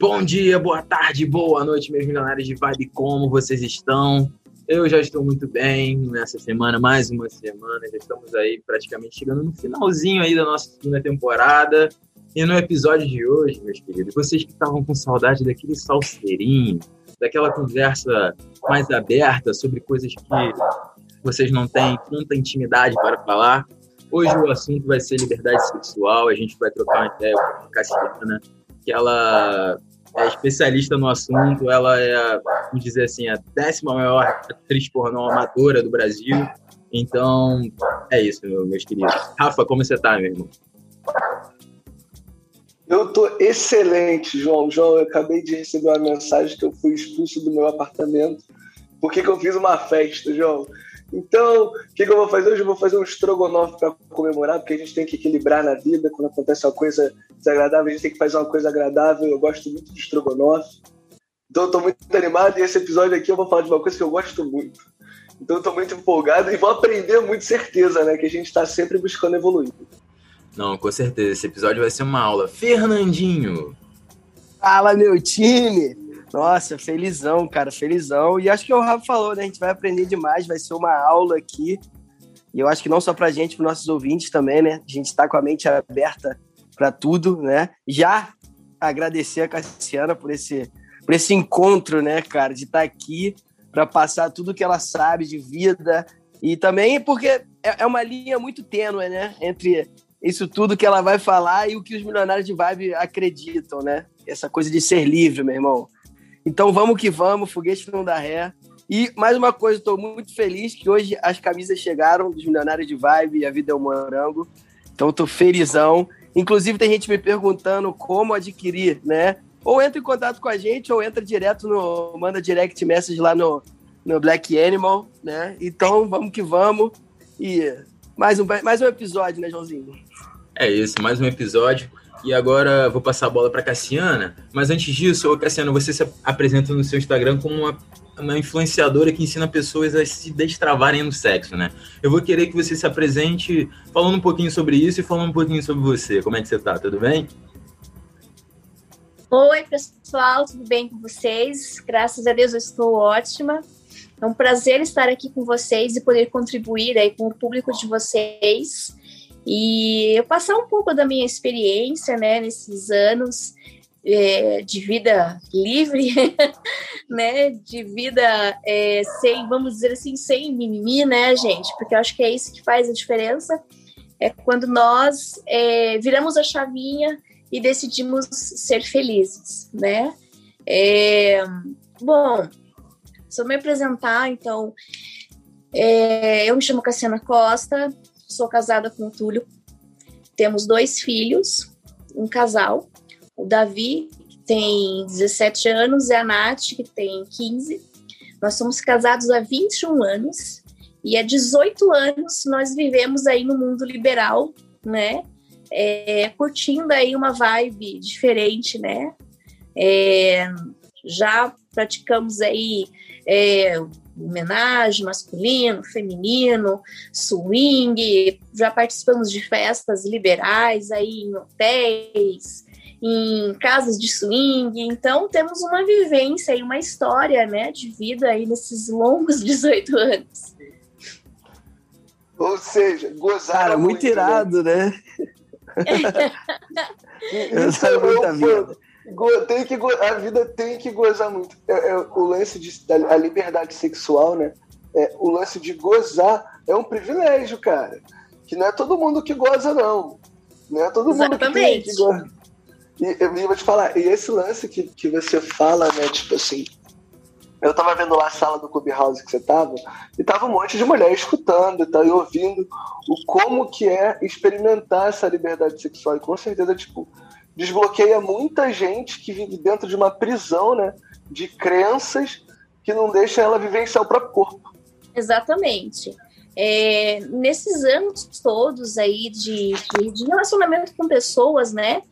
Bom dia, boa tarde, boa noite, meus milionários de vibe, como vocês estão? Eu já estou muito bem nessa semana, mais uma semana, já estamos aí praticamente chegando no finalzinho aí da nossa segunda temporada. E no episódio de hoje, meus queridos, vocês que estavam com saudade daquele salseirinho, daquela conversa mais aberta sobre coisas que vocês não têm tanta intimidade para falar, hoje o assunto vai ser liberdade sexual, a gente vai trocar uma ideia com a Cassiana, que ela é especialista no assunto, ela é, vamos dizer assim, a décima maior atriz pornô amadora do Brasil. Então, é isso, meus queridos. Rafa, como você tá, meu irmão? Eu tô excelente, João. João, eu acabei de receber uma mensagem que eu fui expulso do meu apartamento porque que eu fiz uma festa, João. Então, o que, que, eu vou fazer hoje? Eu vou fazer um estrogonofe para comemorar, porque a gente tem que equilibrar na vida. Quando acontece uma coisa desagradável, a gente tem que fazer uma coisa agradável. Eu gosto muito de estrogonofe. Então, eu estou muito animado e esse episódio aqui eu vou falar de uma coisa que eu gosto muito. Então, eu estou muito empolgado e vou aprender muito certeza, né? Que a gente está sempre buscando evoluir. Não, com certeza. Esse episódio vai ser uma aula. Fernandinho! Fala, meu time! Nossa, felizão, cara, felizão. E acho que o Rafa falou, né? A gente vai aprender demais, vai ser uma aula aqui. E eu acho que não só pra gente, para nossos ouvintes também, né? A gente tá com a mente aberta para tudo, né? Já agradecer a Cassiana por esse, por esse encontro, né, cara, de estar tá aqui para passar tudo que ela sabe de vida. E também porque é, é uma linha muito tênue, né? Entre isso tudo que ela vai falar e o que os milionários de vibe acreditam, né? Essa coisa de ser livre, meu irmão. Então vamos que vamos, foguete não dá ré. E mais uma coisa, estou muito feliz que hoje as camisas chegaram dos Milionários de Vibe e a Vida é um Morango. Então estou felizão. Inclusive tem gente me perguntando como adquirir, né? Ou entra em contato com a gente, ou entra direto no. manda direct message lá no, no Black Animal, né? Então vamos que vamos. E mais um, mais um episódio, né, Joãozinho? É isso, mais um episódio. E agora vou passar a bola para Cassiana. Mas antes disso, Cassiana, você se apresenta no seu Instagram como uma, uma, influenciadora que ensina pessoas a se destravarem no sexo, né? Eu vou querer que você se apresente falando um pouquinho sobre isso e falando um pouquinho sobre você. Como é que você tá? Tudo bem? Oi, pessoal, tudo bem com vocês? Graças a Deus eu estou ótima. É um prazer estar aqui com vocês e poder contribuir aí com o público de vocês e eu passar um pouco da minha experiência, né, nesses anos é, de vida livre, né, de vida é, sem, vamos dizer assim, sem mimimi, né, gente, porque eu acho que é isso que faz a diferença, é quando nós é, viramos a chavinha e decidimos ser felizes, né. É, bom, eu me apresentar, então, é, eu me chamo Cassiana Costa, sou casada com o Túlio. Temos dois filhos, um casal. O Davi, que tem 17 anos, e a Nath, que tem 15. Nós somos casados há 21 anos. E há 18 anos nós vivemos aí no mundo liberal, né? É, curtindo aí uma vibe diferente, né? É, já praticamos aí é, homenagem masculino, feminino, swing, já participamos de festas liberais aí em hotéis, em casas de swing, então temos uma vivência e uma história, né, de vida aí nesses longos 18 anos. Ou seja, gozar Cara, muito, muito né? irado, né? né? Isso é muita vida tem que, a vida tem que gozar muito. É, é, o lance de a liberdade sexual, né? É, o lance de gozar é um privilégio, cara. Que não é todo mundo que goza, não. Não é todo Exatamente. mundo que tem que goza. E eu vou te falar, e esse lance que, que você fala, né? Tipo assim, eu tava vendo lá a sala do Clubhouse que você tava, e tava um monte de mulher escutando e, tal, e ouvindo o como que é experimentar essa liberdade sexual. E com certeza, tipo, desbloqueia muita gente que vive dentro de uma prisão, né? De crenças que não deixa ela vivenciar o próprio corpo. Exatamente. É, nesses anos todos aí de, de, de, relacionamento com pessoas, né?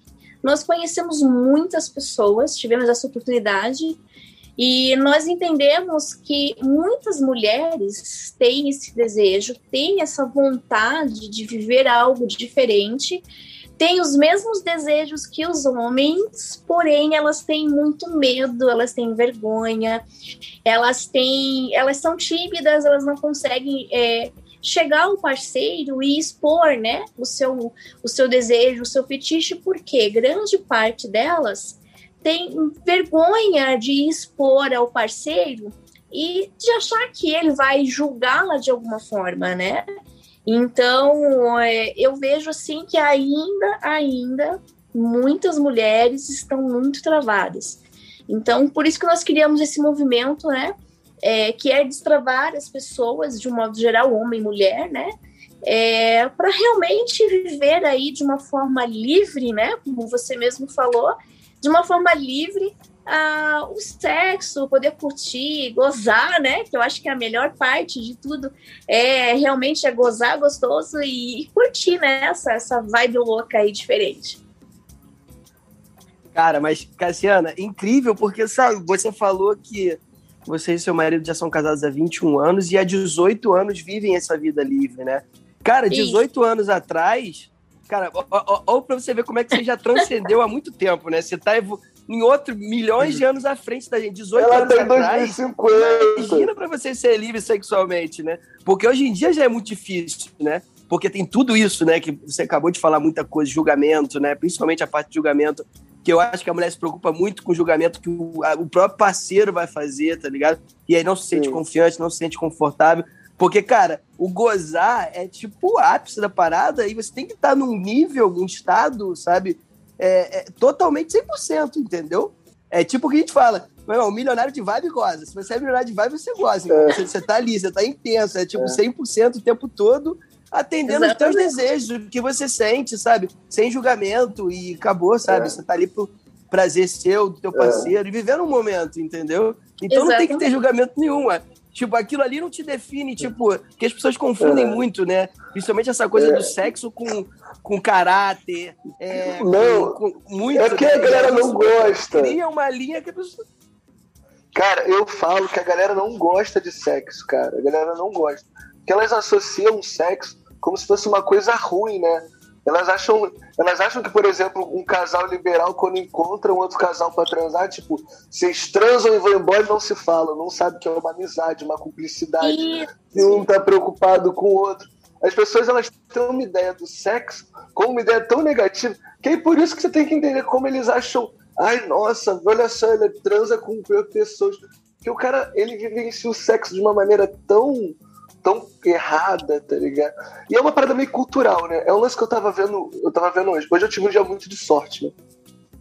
Nós conhecemos muitas pessoas, tivemos essa oportunidade e nós entendemos que muitas mulheres têm esse desejo, têm essa vontade de viver algo diferente têm os mesmos desejos que os homens, porém elas têm muito medo, elas têm vergonha, elas têm, elas são tímidas, elas não conseguem é, chegar ao parceiro e expor, né, o seu, o seu desejo, o seu fetiche, porque grande parte delas tem vergonha de expor ao parceiro e de achar que ele vai julgá-la de alguma forma, né? Então, é, eu vejo assim que ainda, ainda, muitas mulheres estão muito travadas. Então, por isso que nós criamos esse movimento, né? É, que é destravar as pessoas, de um modo geral, homem e mulher, né? É, para realmente viver aí de uma forma livre, né? Como você mesmo falou, de uma forma livre, ah, o sexo, poder curtir, gozar, né? Que eu acho que a melhor parte de tudo é realmente é gozar gostoso e, e curtir, né? Essa, essa vibe louca aí diferente. Cara, mas, Cassiana, incrível, porque, sabe, você falou que você e seu marido já são casados há 21 anos e há 18 anos vivem essa vida livre, né? Cara, 18 Isso. anos atrás, cara, olha pra você ver como é que você já transcendeu há muito tempo, né? Você tá em outro, milhões de anos à frente da gente, 18 Ela anos tem atrás. 2050. Imagina pra você ser livre sexualmente, né? Porque hoje em dia já é muito difícil, né? Porque tem tudo isso, né? Que você acabou de falar muita coisa, julgamento, né? Principalmente a parte de julgamento, que eu acho que a mulher se preocupa muito com o julgamento que o, a, o próprio parceiro vai fazer, tá ligado? E aí não se sente Sim. confiante, não se sente confortável. Porque, cara, o gozar é tipo o ápice da parada e você tem que estar num nível, num estado, sabe? É, é totalmente 100%, entendeu? É tipo o que a gente fala, o milionário de vibe goza. Se você é milionário de vibe, você goza. É. Você, você tá ali, você tá intenso. É tipo é. 100% o tempo todo, atendendo Exatamente. os teus desejos, o que você sente, sabe? Sem julgamento e acabou, sabe? É. Você tá ali pro prazer seu, do teu é. parceiro, e vivendo um momento, entendeu? Então Exatamente. não tem que ter julgamento nenhum. É. Tipo, aquilo ali não te define, tipo, que as pessoas confundem é. muito, né? Principalmente essa coisa é. do sexo com, com caráter. É, não, com, com muito, é que a galera não gosta. Cria uma linha que a pessoa. Cara, eu falo que a galera não gosta de sexo, cara. A galera não gosta. Porque elas associam o sexo como se fosse uma coisa ruim, né? Elas acham, elas acham que, por exemplo, um casal liberal, quando encontra um outro casal para transar, tipo, vocês transam e vão embora e não se falam, não sabe que é uma amizade, uma cumplicidade, que um tá preocupado com o outro. As pessoas elas têm uma ideia do sexo como uma ideia tão negativa, que é por isso que você tem que entender como eles acham. Ai, nossa, olha só, ele transa com pessoas. Que o cara, ele vivencia o sexo de uma maneira tão tão errada, tá ligado? E é uma parada meio cultural, né? É um lance que eu tava vendo, eu tava vendo hoje. Hoje eu tive um dia muito de sorte, né?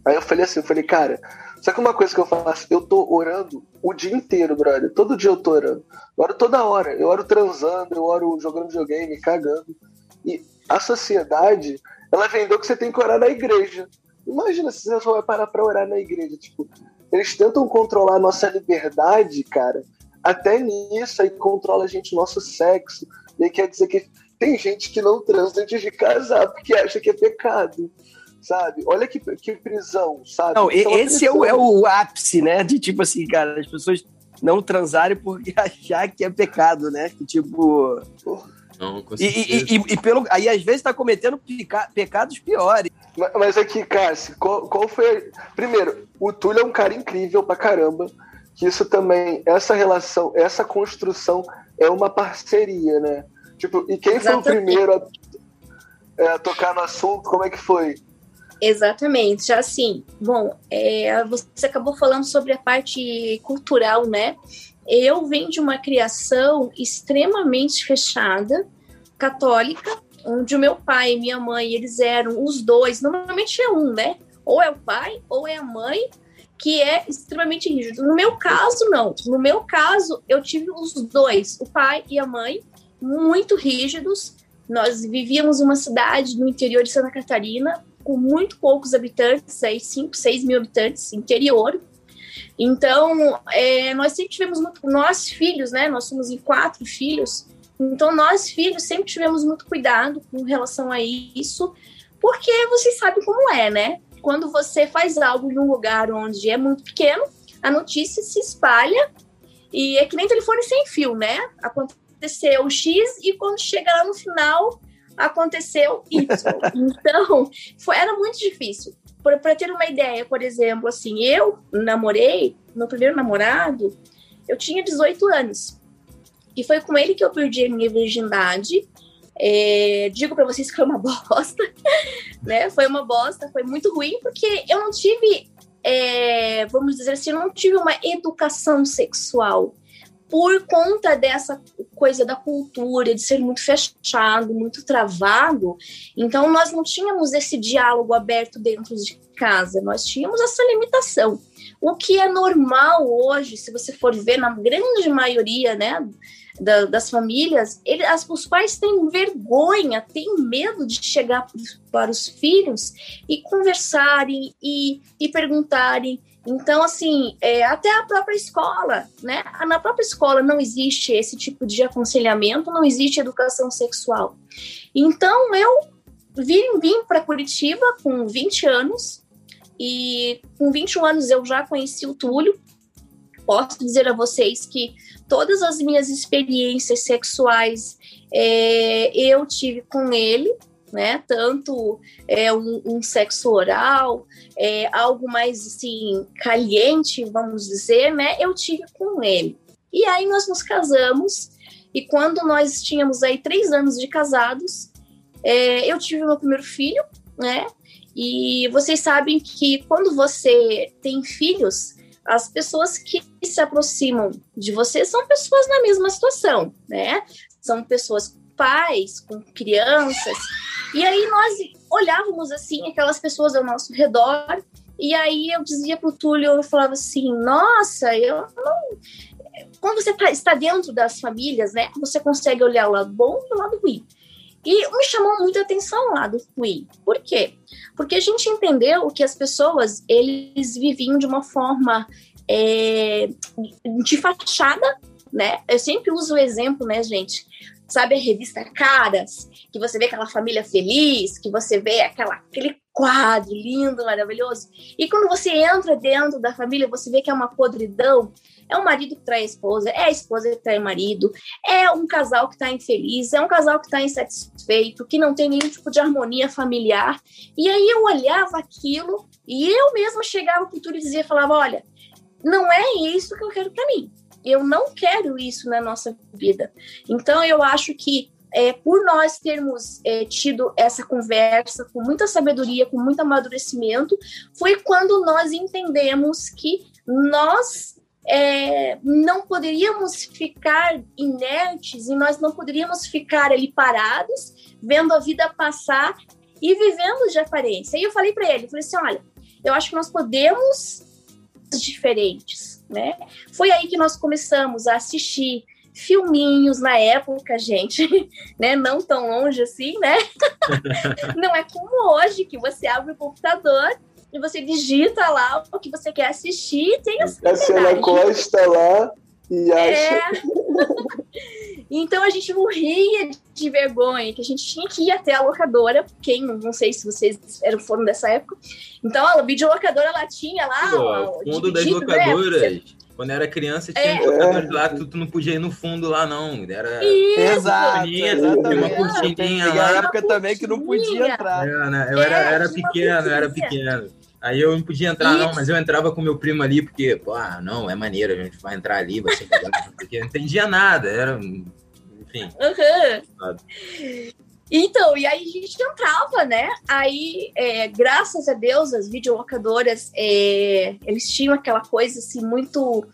Aí eu falei assim, eu falei, cara, só que uma coisa que eu faço, eu tô orando o dia inteiro, brother. Todo dia eu tô orando. Eu oro toda hora. Eu oro transando, eu oro jogando videogame, cagando. E a sociedade, ela vendeu que você tem que orar na igreja. Imagina se você só vai parar pra orar na igreja. Tipo, eles tentam controlar a nossa liberdade, cara, até nisso aí controla a gente nosso sexo. E aí quer dizer que tem gente que não transa antes de casar porque acha que é pecado. Sabe? Olha que, que prisão, sabe? Não, é esse é o, é o ápice, né? De tipo assim, cara, as pessoas não transarem porque achar que é pecado, né? Que tipo. Não, e, e, e, e, pelo, aí às vezes tá cometendo peca, pecados piores. Mas, mas aqui, Cássio, qual, qual foi. Primeiro, o Túlio é um cara incrível pra caramba que isso também, essa relação, essa construção é uma parceria, né? Tipo, e quem Exatamente. foi o primeiro a, é, a, tocar no assunto? Como é que foi? Exatamente, já assim, bom, é, você acabou falando sobre a parte cultural, né? Eu venho de uma criação extremamente fechada, católica, onde o meu pai e minha mãe, eles eram os dois, normalmente é um, né? Ou é o pai, ou é a mãe, que é extremamente rígido. No meu caso, não. No meu caso, eu tive os dois, o pai e a mãe, muito rígidos. Nós vivíamos uma cidade no interior de Santa Catarina, com muito poucos habitantes, aí 5, 6 mil habitantes, interior. Então, é, nós sempre tivemos muito, nós filhos, né? Nós somos em quatro filhos. Então, nós filhos sempre tivemos muito cuidado com relação a isso, porque vocês sabem como é, né? Quando você faz algo em um lugar onde é muito pequeno, a notícia se espalha e é que nem telefone sem fio, né? Aconteceu X e quando chega lá no final, aconteceu Y. Então, foi, era muito difícil. Para ter uma ideia, por exemplo, assim, eu namorei, meu primeiro namorado, eu tinha 18 anos. E foi com ele que eu perdi a minha virgindade. É, digo para vocês que foi uma bosta, né? Foi uma bosta, foi muito ruim, porque eu não tive, é, vamos dizer assim, eu não tive uma educação sexual por conta dessa coisa da cultura, de ser muito fechado, muito travado. Então, nós não tínhamos esse diálogo aberto dentro de casa, nós tínhamos essa limitação. O que é normal hoje, se você for ver na grande maioria, né, da, das famílias, ele, as, os pais têm vergonha, têm medo de chegar para os filhos e conversarem e, e perguntarem. Então, assim, é, até a própria escola, né? Na própria escola não existe esse tipo de aconselhamento, não existe educação sexual. Então, eu vim, vim para Curitiba com 20 anos, e com 21 anos eu já conheci o Túlio. Posso dizer a vocês que todas as minhas experiências sexuais é, eu tive com ele, né? Tanto é, um, um sexo oral, é, algo mais assim caliente, vamos dizer, né? Eu tive com ele. E aí nós nos casamos e quando nós tínhamos aí três anos de casados, é, eu tive meu primeiro filho, né? E vocês sabem que quando você tem filhos, as pessoas que se aproximam de você são pessoas na mesma situação, né? São pessoas pais, com crianças. E aí nós olhávamos assim aquelas pessoas ao nosso redor e aí eu dizia pro Túlio, eu falava assim, nossa, eu não... Quando você tá, está dentro das famílias, né, você consegue olhar o lado bom e o lado ruim. E me chamou muito a atenção lá do Wii. Por quê? Porque a gente entendeu que as pessoas, eles viviam de uma forma é, de fachada, né? Eu sempre uso o exemplo, né, gente? Sabe a revista Caras? Que você vê aquela família feliz, que você vê aquela, aquele quadro lindo, maravilhoso. E quando você entra dentro da família, você vê que é uma podridão. É um marido que trai a esposa, é a esposa que trai o marido, é um casal que está infeliz, é um casal que está insatisfeito, que não tem nenhum tipo de harmonia familiar. E aí eu olhava aquilo e eu mesma chegava para o Túlio e dizia, falava, olha, não é isso que eu quero para mim. Eu não quero isso na nossa vida. Então eu acho que é, por nós termos é, tido essa conversa com muita sabedoria, com muito amadurecimento, foi quando nós entendemos que nós é, não poderíamos ficar inertes e nós não poderíamos ficar ali parados, vendo a vida passar e vivendo de aparência. E eu falei para ele, falei assim, olha, eu acho que nós podemos diferentes, né? Foi aí que nós começamos a assistir filminhos na época, gente, né? Não tão longe assim, né? Não é como hoje que você abre o computador e você digita lá o que você quer assistir, tem essa A cena Costa lá e acha. É. então a gente morria de vergonha, que a gente tinha que ir até a locadora. Quem, não sei se vocês eram foram dessa época. Então a videolocadora ela tinha lá. Pô, o fundo das né? locadoras. Né? Quando era criança, tinha é. locadores lá, tu, tu, não podia ir no fundo lá, não. Era. Isso. Exato. Exatamente. Uma cortininha lá. Na época também que não podia entrar. É, né? Eu era, é, era pequeno, eu era pequeno. Aí eu não podia entrar, Isso. não, mas eu entrava com meu primo ali, porque, pô, ah, não, é maneiro, a gente vai entrar ali, vai ser porque eu não entendia nada, era. Enfim. Uhum. Então, e aí a gente entrava, né? Aí, é, graças a Deus, as videolocadoras, é, eles tinham aquela coisa assim, muito.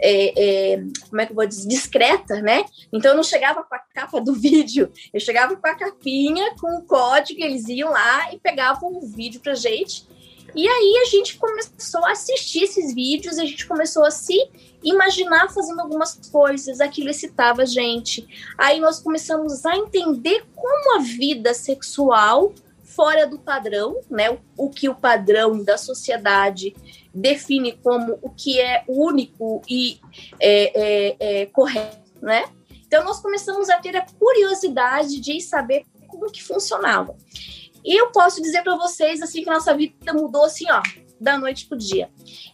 É, é, como é que eu vou dizer? Discreta, né? Então eu não chegava com a capa do vídeo, eu chegava com a capinha, com o código, eles iam lá e pegavam o vídeo pra gente e aí a gente começou a assistir esses vídeos, a gente começou a se imaginar fazendo algumas coisas, aquilo excitava a gente. Aí nós começamos a entender como a vida sexual fora do padrão, né? O, o que o padrão da sociedade define como o que é único e é, é, é correto, né? Então nós começamos a ter a curiosidade de saber como que funcionava. E eu posso dizer para vocês assim que nossa vida mudou assim, ó, da noite pro dia.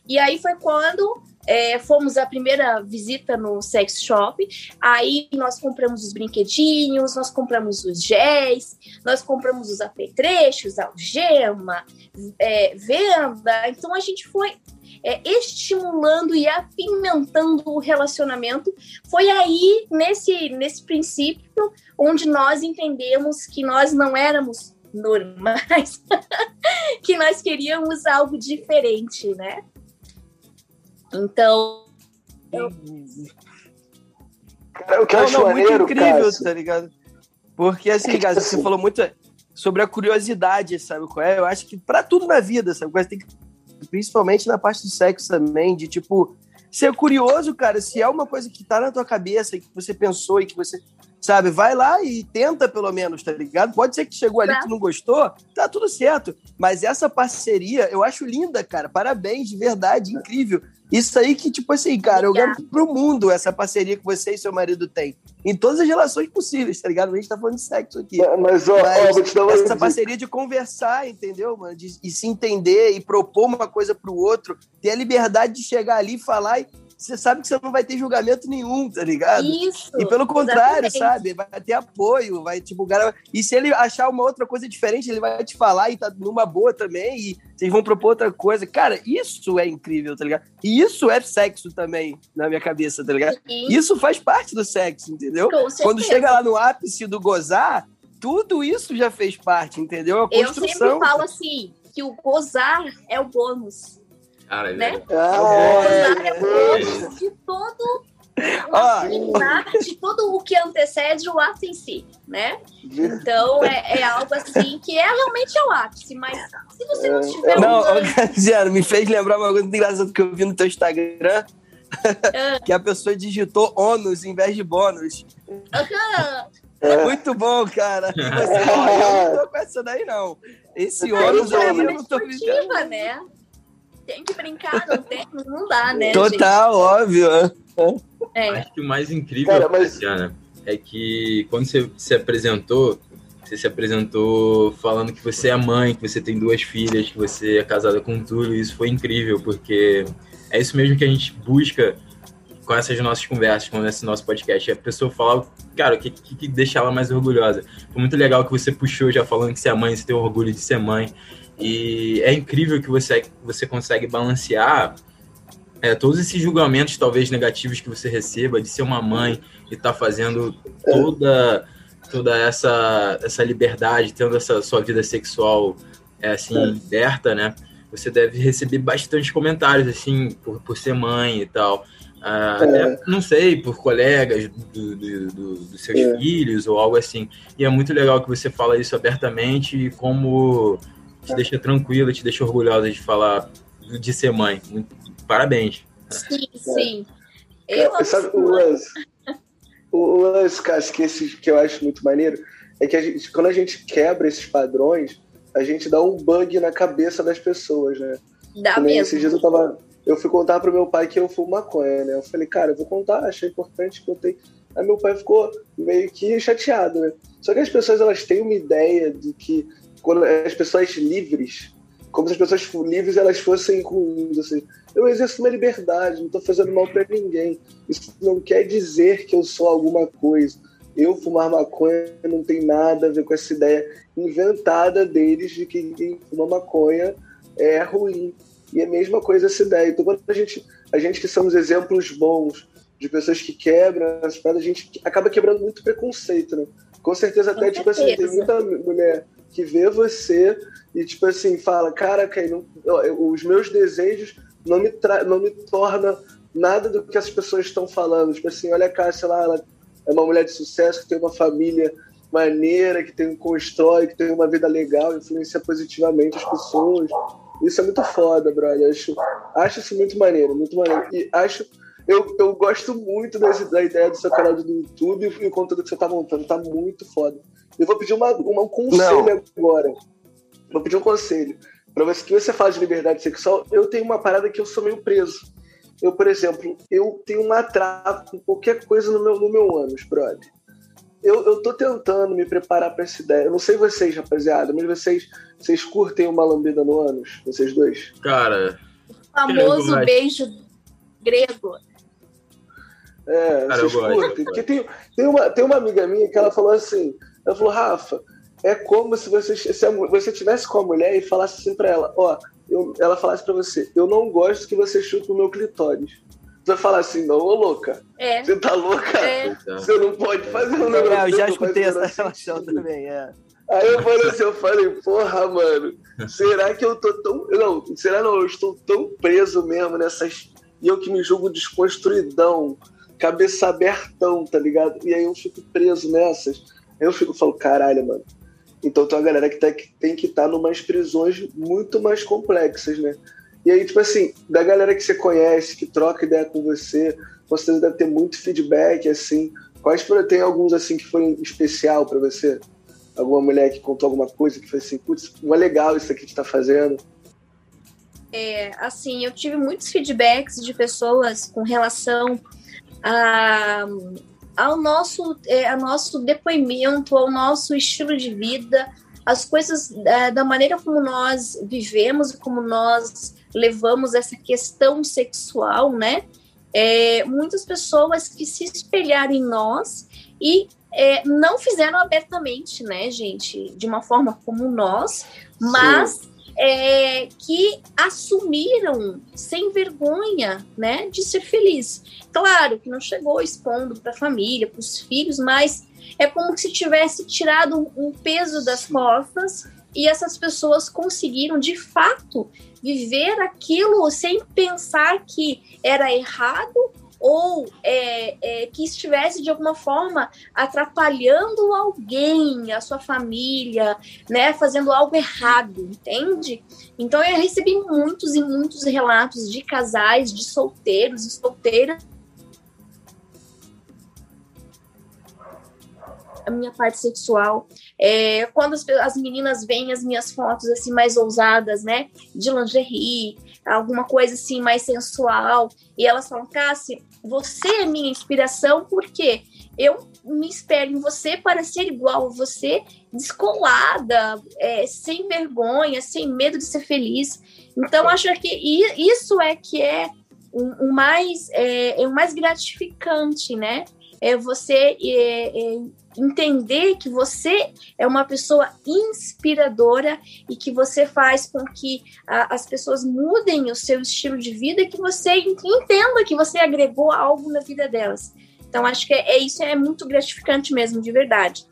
E aí foi quando é, fomos a primeira visita no sex shop, aí nós compramos os brinquedinhos, nós compramos os géis, nós compramos os apetrechos, algema, é, venda. Então a gente foi é, estimulando e apimentando o relacionamento. Foi aí, nesse, nesse princípio, onde nós entendemos que nós não éramos normais, que nós queríamos algo diferente, né? Então. Eu... Cara, o que não, não, muito incrível, Cássio. tá ligado? Porque assim, é você assim... falou muito sobre a curiosidade, sabe qual é? Eu acho que para tudo na vida, sabe qual é? Tem que, principalmente na parte do sexo também, de tipo ser curioso, cara, se é uma coisa que tá na tua cabeça, que você pensou e que você sabe? Vai lá e tenta pelo menos, tá ligado? Pode ser que chegou ali que não gostou, tá tudo certo. Mas essa parceria eu acho linda, cara. Parabéns, de verdade, incrível. Isso aí que, tipo assim, cara, eu garanto pro mundo essa parceria que você e seu marido têm. Em todas as relações possíveis, tá ligado? A gente tá falando de sexo aqui. Mas, ó, Mas, ó, te essa parceria de conversar, entendeu, mano? De, e se entender e propor uma coisa pro outro, ter a liberdade de chegar ali e falar e você sabe que você não vai ter julgamento nenhum, tá ligado? Isso. E pelo contrário, exatamente. sabe? Vai ter apoio, vai, tipo, o cara. E se ele achar uma outra coisa diferente, ele vai te falar e tá numa boa também, e vocês vão propor outra coisa. Cara, isso é incrível, tá ligado? E isso é sexo também, na minha cabeça, tá ligado? Isso faz parte do sexo, entendeu? Quando chega lá no ápice do gozar, tudo isso já fez parte, entendeu? A construção. Eu sempre falo assim, que o gozar é o bônus. Cara, né? Ah, é, de todo de todo o que antecede o ato em si, né? Então é, é, algo assim que é realmente é o ápice, mas se você não tiver Não, um... me fez lembrar uma coisa muito engraçada que eu vi no teu Instagram. Ah. que a pessoa digitou ônus em vez de bônus. É. Muito bom, cara. Você, eu não tô com essa daí, não. Esse ônus aí eu não tô né? Tem que brincar, não, tem, não dá, né? Total, gente? óbvio. É. Acho que o mais incrível, Cara, mas... Cristiana, é que quando você se apresentou, você se apresentou falando que você é mãe, que você tem duas filhas, que você é casada com tudo, e isso foi incrível, porque é isso mesmo que a gente busca com essas nossas conversas, com esse nosso podcast. A pessoa fala, cara, o que, que, que deixa ela mais orgulhosa? Foi muito legal que você puxou já falando que você é mãe, você tem orgulho de ser mãe. E é incrível que você, você consegue balancear é, todos esses julgamentos, talvez negativos, que você receba de ser uma mãe e estar tá fazendo toda, toda essa, essa liberdade, tendo essa sua vida sexual é, assim, é. liberta, né? Você deve receber bastante comentários, assim, por, por ser mãe e tal. Ah, é. não sei, por colegas do, do, do, dos seus é. filhos ou algo assim. E é muito legal que você fala isso abertamente e como te deixa tranquila, te deixa orgulhosa de falar, de ser mãe. Parabéns. Sim, sim. Eu Sabe, o lance, o lance, Cássio, que, esse, que eu acho muito maneiro, é que a gente, quando a gente quebra esses padrões, a gente dá um bug na cabeça das pessoas, né? Dá mesmo. Esses dias eu tava. Eu fui contar pro meu pai que eu fumo maconha, né? Eu falei, cara, eu vou contar, achei importante que eu tenho. Aí meu pai ficou meio que chateado, né? Só que as pessoas elas têm uma ideia de que quando as pessoas livres, como se as pessoas livres elas fossem ruins, assim. Eu exerço minha liberdade, não estou fazendo mal para ninguém. Isso não quer dizer que eu sou alguma coisa. Eu fumar maconha não tem nada a ver com essa ideia inventada deles de que quem fuma maconha é ruim. E é a mesma coisa essa ideia. Então, quando a gente, a gente que somos exemplos bons de pessoas que quebram as pedras, a gente acaba quebrando muito preconceito, né? Com certeza, até, com tipo certeza. assim, tem muita mulher que vê você e, tipo assim, fala: Cara, não, os meus desejos não me, tra não me torna nada do que as pessoas estão falando. Tipo assim, olha a Cássia lá, ela é uma mulher de sucesso, que tem uma família maneira, que tem um constrói, que tem uma vida legal, influencia positivamente as pessoas. Isso é muito foda, brother. Acho, acho isso muito maneiro, muito maneiro. E acho. Eu, eu gosto muito desse, da ideia do seu canal do YouTube e o conteúdo que você tá montando. Tá muito foda. Eu vou pedir uma, uma um conselho Não. agora. Vou pedir um conselho. Para você que você fala de liberdade sexual, eu tenho uma parada que eu sou meio preso. Eu, por exemplo, eu tenho uma trava com qualquer coisa no meu, no meu ânus, brother. Eu, eu tô tentando me preparar para essa ideia. Eu não sei vocês, rapaziada, mas vocês, vocês curtem uma lambida no ânus? Vocês dois? Cara. O famoso beijo grego. É, Cara, vocês curtem. Porque tem, tem, uma, tem uma amiga minha que ela falou assim: ela falou, Rafa, é como se você, se a, você tivesse com a mulher e falasse assim pra ela: Ó, eu, ela falasse pra você, eu não gosto que você chupe o meu clitóris. Você vai falar assim, não, ô louca. É. Você tá louca? É. Você não pode fazer um negócio. É, eu já escutei essa relação também, é. Aí eu falei assim, eu falei, porra, mano, será que eu tô tão. Não, será não, eu estou tão preso mesmo nessas. E eu que me julgo desconstruidão, cabeça abertão, tá ligado? E aí eu fico preso nessas. Eu fico falo, caralho, mano. Então tem uma galera que, tá, tem que estar tá numas prisões muito mais complexas, né? E aí, tipo assim, da galera que você conhece, que troca ideia com você, você deve ter muito feedback, assim. Quais tem alguns assim que foram especial para você? alguma mulher que contou alguma coisa que foi assim, putz, não é legal isso aqui que está fazendo? É, assim, eu tive muitos feedbacks de pessoas com relação a, ao nosso, é, ao nosso depoimento, ao nosso estilo de vida, as coisas é, da maneira como nós vivemos, como nós levamos essa questão sexual, né? É, muitas pessoas que se espelharam em nós e é, não fizeram abertamente, né, gente, de uma forma como nós, mas é, que assumiram sem vergonha, né, de ser feliz. Claro que não chegou expondo para a família, para os filhos, mas é como se tivesse tirado um peso das costas e essas pessoas conseguiram de fato viver aquilo sem pensar que era errado ou é, é, que estivesse de alguma forma atrapalhando alguém, a sua família, né, fazendo algo errado, entende? Então eu recebi muitos e muitos relatos de casais, de solteiros e solteiras a minha parte sexual. É, quando as, as, meninas veem as minhas fotos assim mais ousadas, né, de lingerie, alguma coisa assim mais sensual, e elas falam, Cássia, você é minha inspiração porque eu me espelho em você para ser igual a você, descolada, é, sem vergonha, sem medo de ser feliz. Então, acho que isso é que é o, mais, é, é, o mais gratificante, né? É você é, é entender que você é uma pessoa inspiradora e que você faz com que a, as pessoas mudem o seu estilo de vida e que você entenda que você agregou algo na vida delas. Então, acho que é, é isso é muito gratificante mesmo, de verdade.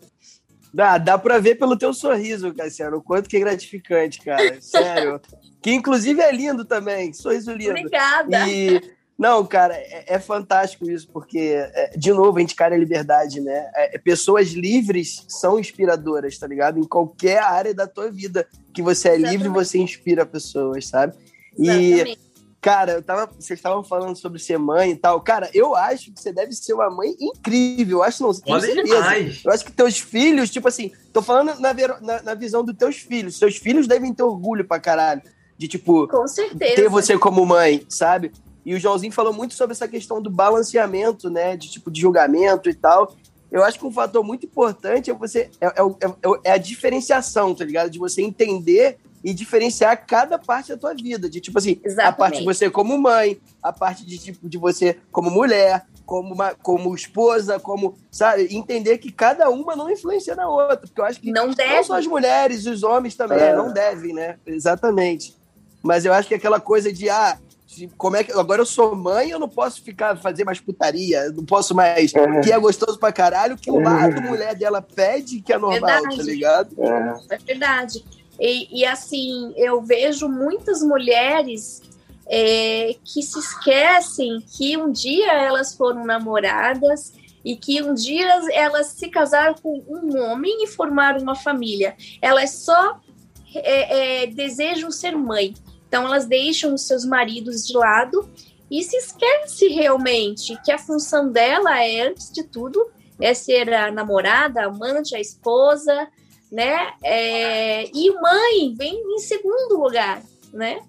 Dá, dá pra ver pelo teu sorriso, Cassiano, o quanto que é gratificante, cara. Sério. que inclusive é lindo também, sorriso lindo. Obrigada. E não, cara, é, é fantástico isso, porque, é, de novo, a gente cara a liberdade, né? É, é, pessoas livres são inspiradoras, tá ligado? Em qualquer área da tua vida que você é Exatamente. livre, você inspira pessoas, sabe? E, cara, eu tava, vocês estavam falando sobre ser mãe e tal. Cara, eu acho que você deve ser uma mãe incrível. Eu acho, não, tenho certeza. Demais. Eu acho que teus filhos, tipo assim, tô falando na, na, na visão dos teus filhos. Seus filhos devem ter orgulho pra caralho de, tipo, ter você como mãe, sabe? E o Joãozinho falou muito sobre essa questão do balanceamento, né? De tipo de julgamento e tal. Eu acho que um fator muito importante é você é, é, é, é a diferenciação, tá ligado? De você entender e diferenciar cada parte da tua vida. De tipo assim, Exatamente. a parte de você como mãe, a parte de tipo de você como mulher, como, uma, como esposa, como, sabe, entender que cada uma não influencia na outra. Porque eu acho que não, deve. não só as mulheres, os homens também, é. não devem, né? Exatamente. Mas eu acho que aquela coisa de, ah, como é que agora eu sou mãe, eu não posso ficar fazer mais putaria, eu não posso mais é. que é gostoso pra caralho, que o lado mulher dela pede que é normal, tá verdade. tá ligado? É, é verdade. E, e, assim, eu vejo muitas mulheres é, que se esquecem que um dia elas foram namoradas e que um dia elas se casaram com um homem e formaram uma família. Elas só é, é, desejam ser mãe. Então elas deixam os seus maridos de lado e se esquece realmente que a função dela é, antes de tudo, é ser a namorada, a amante, a esposa, né? É, e mãe vem em segundo lugar, né?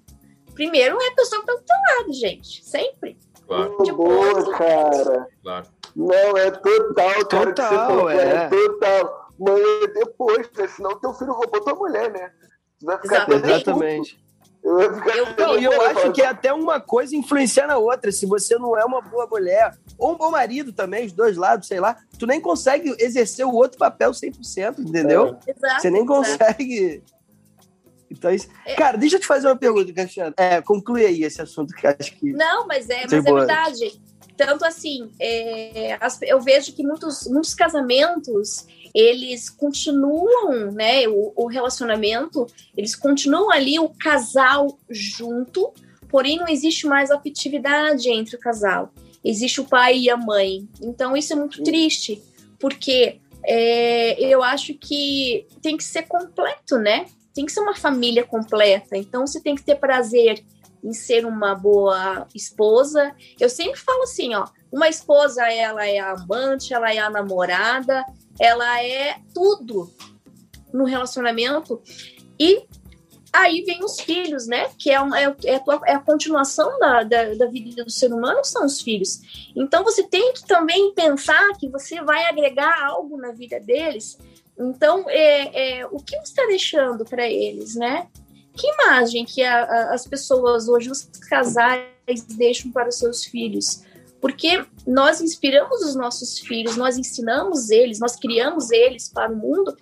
Primeiro é a pessoa que tá do teu lado, gente. Sempre. Claro. Boa, cara. Claro. Não, é total, cara. Total, é. é. total. Mãe, é depois, né? senão teu filho roubou tua mulher, né? Ficar Exatamente. Eu, eu, não, eu acho que é até uma coisa influenciar na outra. Se você não é uma boa mulher, ou um bom marido também, os dois lados, sei lá, tu nem consegue exercer o outro papel 100%, entendeu? É. Exato, você nem consegue. Então, isso... É. Cara, deixa eu te fazer uma pergunta, Cristiano. É, conclui aí esse assunto que acho que. Não, mas é, mas é verdade. Tanto assim, é, eu vejo que muitos, muitos casamentos eles continuam, né, o, o, relacionamento, eles continuam ali o casal junto, porém não existe mais afetividade entre o casal. Existe o pai e a mãe. Então isso é muito triste, porque é, eu acho que tem que ser completo, né? Tem que ser uma família completa. Então você tem que ter prazer em ser uma boa esposa. Eu sempre falo assim, ó, uma esposa ela é a amante, ela é a namorada, ela é tudo no relacionamento. E aí vem os filhos, né? Que é, um, é, é, a, é a continuação da, da, da, vida do ser humano, são os filhos. Então você tem que também pensar que você vai agregar algo na vida deles. Então, é, é o que você está deixando para eles, né? Que imagem que a, a, as pessoas hoje, os casais, deixam para os seus filhos? Porque nós inspiramos os nossos filhos, nós ensinamos eles, nós criamos eles para o mundo.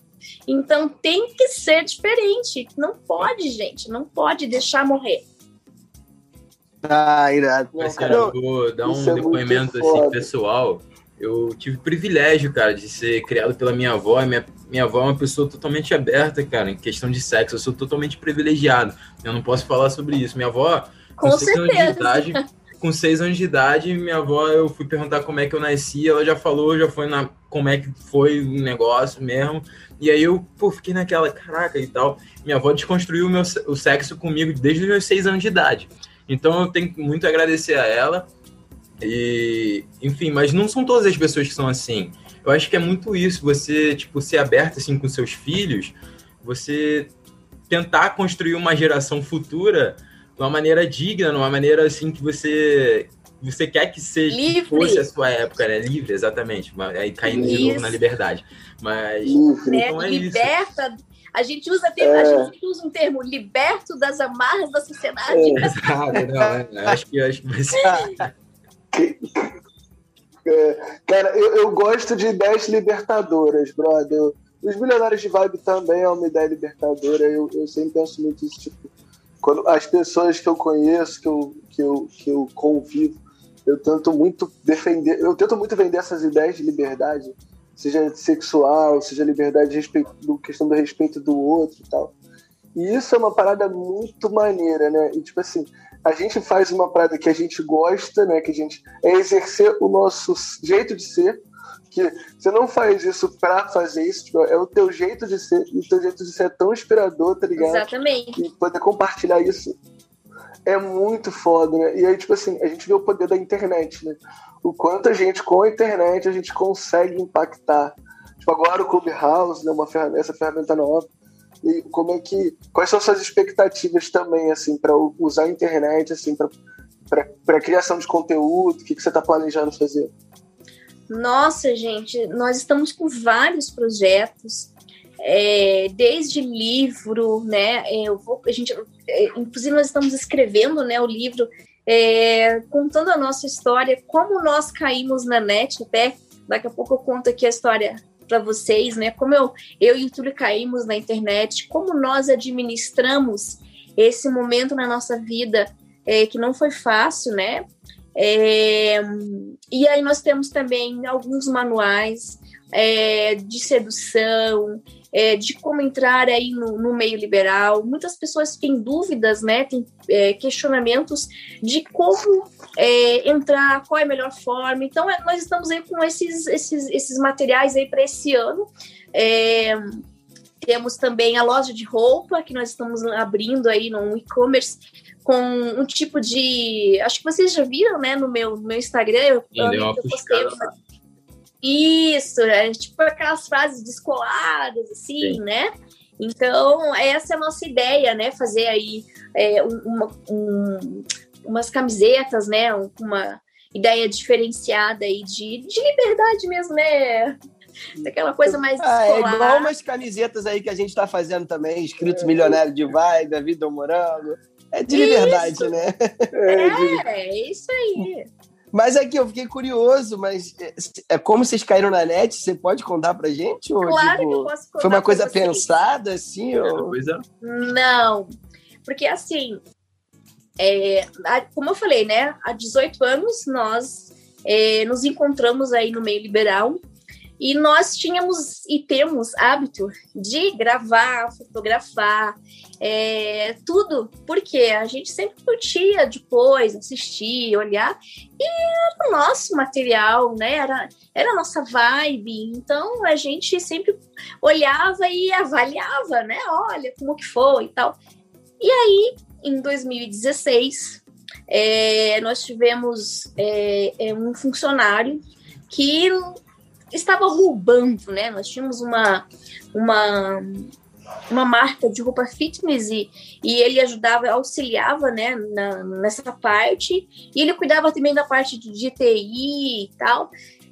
Então tem que ser diferente. Não pode, gente, não pode deixar morrer. Ah, irado. Mas, cara, eu vou dar um é depoimento assim, pessoal. Eu tive o privilégio, cara, de ser criado pela minha avó. Minha, minha avó é uma pessoa totalmente aberta, cara, em questão de sexo. Eu sou totalmente privilegiado. Eu não posso falar sobre isso. Minha avó, com, com certeza. De idade, com seis anos de idade, minha avó, eu fui perguntar como é que eu nasci, ela já falou, já foi na como é que foi o negócio mesmo. E aí eu, pô, fiquei naquela, caraca e tal. Minha avó desconstruiu o, meu, o sexo comigo desde os meus seis anos de idade. Então eu tenho muito a agradecer a ela. E, enfim, mas não são todas as pessoas que são assim. Eu acho que é muito isso, você, tipo, ser aberto assim com seus filhos, você tentar construir uma geração futura de uma maneira digna, de uma maneira assim que você você quer que seja livre. que fosse a sua época, né? Livre, exatamente. Aí caindo isso. de novo na liberdade. Mas né? então é liberta. Isso. A gente usa termo, é. a gente usa um termo liberto das amarras da sociedade. É. Exato, não, é, acho que acho que vai ser. É, cara, eu, eu, gosto de ideias libertadoras, brother. Os milionários de vibe também é uma ideia libertadora. Eu, eu sempre penso muito isso, tipo, quando as pessoas que eu conheço, que eu, que eu, que eu convivo, eu tento muito defender, eu tento muito vender essas ideias de liberdade, seja sexual, seja liberdade de respeito, do, questão do respeito do outro e tal. E isso é uma parada muito maneira, né? E tipo assim, a gente faz uma parada que a gente gosta, né? Que a gente é exercer o nosso jeito de ser, que você não faz isso pra fazer isso, tipo, é o teu jeito de ser, e o teu jeito de ser é tão inspirador, tá ligado? Exatamente. E poder compartilhar isso é muito foda, né? E aí, tipo assim, a gente vê o poder da internet, né? O quanto a gente, com a internet, a gente consegue impactar. Tipo, agora o Clubhouse, né? Uma ferramenta, essa ferramenta nova. E como é que. Quais são suas expectativas também, assim, para usar a internet, assim, para criação de conteúdo? O que, que você está planejando fazer? Nossa, gente, nós estamos com vários projetos, é, desde livro, né? Eu vou, a gente, é, inclusive, nós estamos escrevendo, né, o livro é, contando a nossa história, como nós caímos na net, até daqui a pouco eu conto aqui a história para vocês, né? Como eu, eu e o Túlio caímos na internet, como nós administramos esse momento na nossa vida é, que não foi fácil, né? É, e aí nós temos também alguns manuais é, de sedução, é, de como entrar aí no, no, meio liberal. Muitas pessoas têm dúvidas, né? Tem é, questionamentos de como é, entrar, qual é a melhor forma. Então é, nós estamos aí com esses, esses, esses materiais aí para esse ano. temos também a loja de roupa que nós estamos abrindo aí no e-commerce com um tipo de. Acho que vocês já viram, né, no meu, no meu Instagram. Eu, eu, eu postei uma... Isso, é tipo aquelas frases descoladas, assim, Sim. né? Então, essa é a nossa ideia, né? Fazer aí é, uma, um, umas camisetas, né? Uma ideia diferenciada aí de, de liberdade mesmo, né? Aquela coisa mais. Ah, é igual umas camisetas aí que a gente está fazendo também, escritos é. Milionário de Vibe, A Vida do Morango. É de liberdade, isso. né? É, é isso aí. Mas aqui eu fiquei curioso, mas é, é como vocês caíram na net? Você pode contar pra gente? Ou, claro tipo, que eu posso contar. Foi uma coisa pensada, assim? É, Ou... coisa... Não, porque assim, é, como eu falei, né? Há 18 anos nós é, nos encontramos aí no meio liberal e nós tínhamos e temos hábito de gravar, fotografar, é, tudo, porque a gente sempre curtia depois, assistir, olhar, e era o nosso material, né? Era, era a nossa vibe, então a gente sempre olhava e avaliava, né? Olha como que foi e tal. E aí, em 2016, é, nós tivemos é, é, um funcionário que estava roubando, né? Nós tínhamos uma, uma, uma marca de roupa fitness e, e ele ajudava, auxiliava, né, na, nessa parte, e ele cuidava também da parte de, de TI e tal.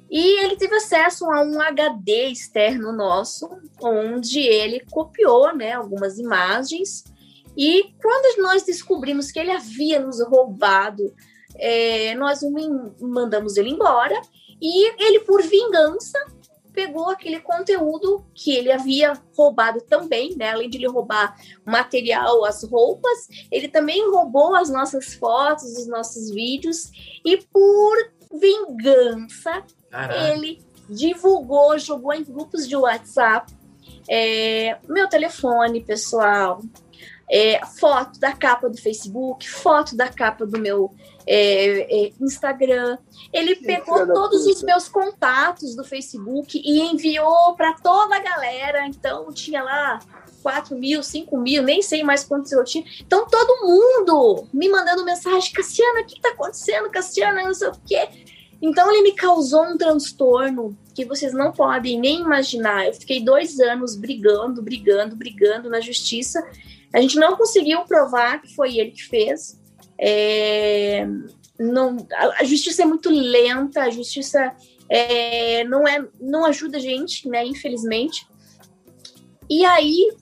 E ele teve acesso a um HD externo nosso, onde ele copiou, né, algumas imagens. E quando nós descobrimos que ele havia nos roubado, é, nós mandamos ele embora e ele, por vingança, pegou aquele conteúdo que ele havia roubado também, né? Além de ele roubar o material, as roupas, ele também roubou as nossas fotos, os nossos vídeos, e por vingança, Caraca. ele divulgou, jogou em grupos de WhatsApp é, meu telefone pessoal, é, foto da capa do Facebook, foto da capa do meu é, é, Instagram. Ele pegou todos os puta. meus contatos do Facebook e enviou para toda a galera. Então tinha lá 4 mil, 5 mil, nem sei mais quantos eu tinha. Então todo mundo me mandando mensagem: Cassiana, o que está acontecendo? Cassiana, não sei o quê. Então ele me causou um transtorno que vocês não podem nem imaginar. Eu fiquei dois anos brigando, brigando, brigando na justiça. A gente não conseguiu provar que foi ele que fez. É, não, a, justiça é muito lenta, a justiça é, não, é, não ajuda a gente, né? Infelizmente. E aí,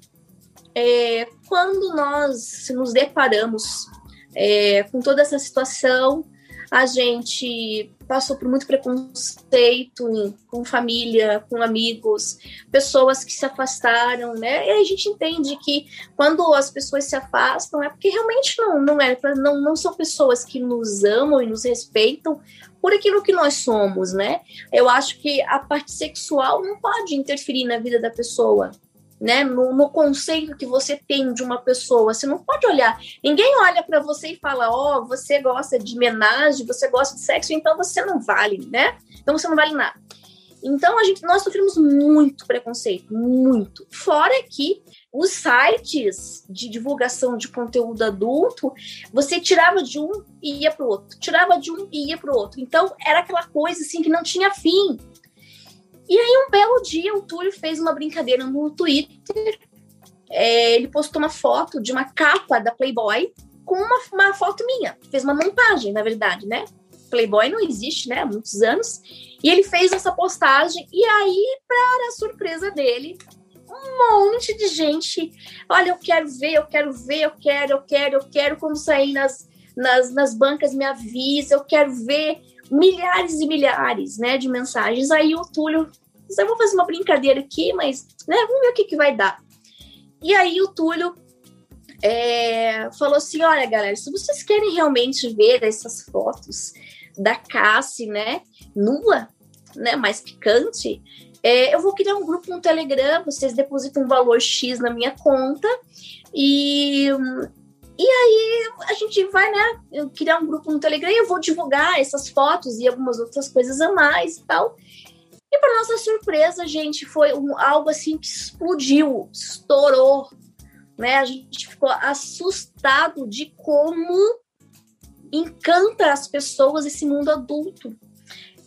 é, quando nós nos deparamos é, com toda essa situação, a gente passou por muito preconceito em- com família, com amigos, pessoas que se afastaram, né? E a gente entende que quando as pessoas se afastam é porque realmente não, não é, não, não são pessoas que nos amam e nos respeitam por aquilo que nós somos, né? Eu acho que a parte sexual não pode interferir na vida da pessoa. Né, no, no conceito que você tem de uma pessoa, você não pode olhar Ninguém olha para você e fala: Ó, oh, você gosta de homenagem, você gosta de sexo, então você não vale, né? Então você não vale nada. Então a gente, nós sofremos muito preconceito, muito. Fora que os sites de divulgação de conteúdo adulto, você tirava de um e ia para o outro, tirava de um e ia para o outro. Então era aquela coisa assim que não tinha fim. E aí um belo dia o Túlio fez uma brincadeira no Twitter é, ele postou uma foto de uma capa da Playboy com uma, uma foto minha. Fez uma montagem, na verdade, né? Playboy não existe, né? Há muitos anos. E ele fez essa postagem. E aí, para a surpresa dele, um monte de gente. Olha, eu quero ver, eu quero ver, eu quero, eu quero, eu quero. Quando sair nas, nas, nas bancas, me avisa, eu quero ver. Milhares e milhares, né, de mensagens. Aí o Túlio, eu vou fazer uma brincadeira aqui, mas, né, vamos ver o que, que vai dar. E aí o Túlio é, falou assim: olha, galera, se vocês querem realmente ver essas fotos da Cassie, né, nua, né, mais picante, é, eu vou criar um grupo no Telegram, vocês depositam um valor X na minha conta e. E aí a gente vai, né, eu criar um grupo no Telegram e eu vou divulgar essas fotos e algumas outras coisas a mais e tal. E para nossa surpresa, gente, foi um, algo assim que explodiu, estourou, né? A gente ficou assustado de como encanta as pessoas esse mundo adulto.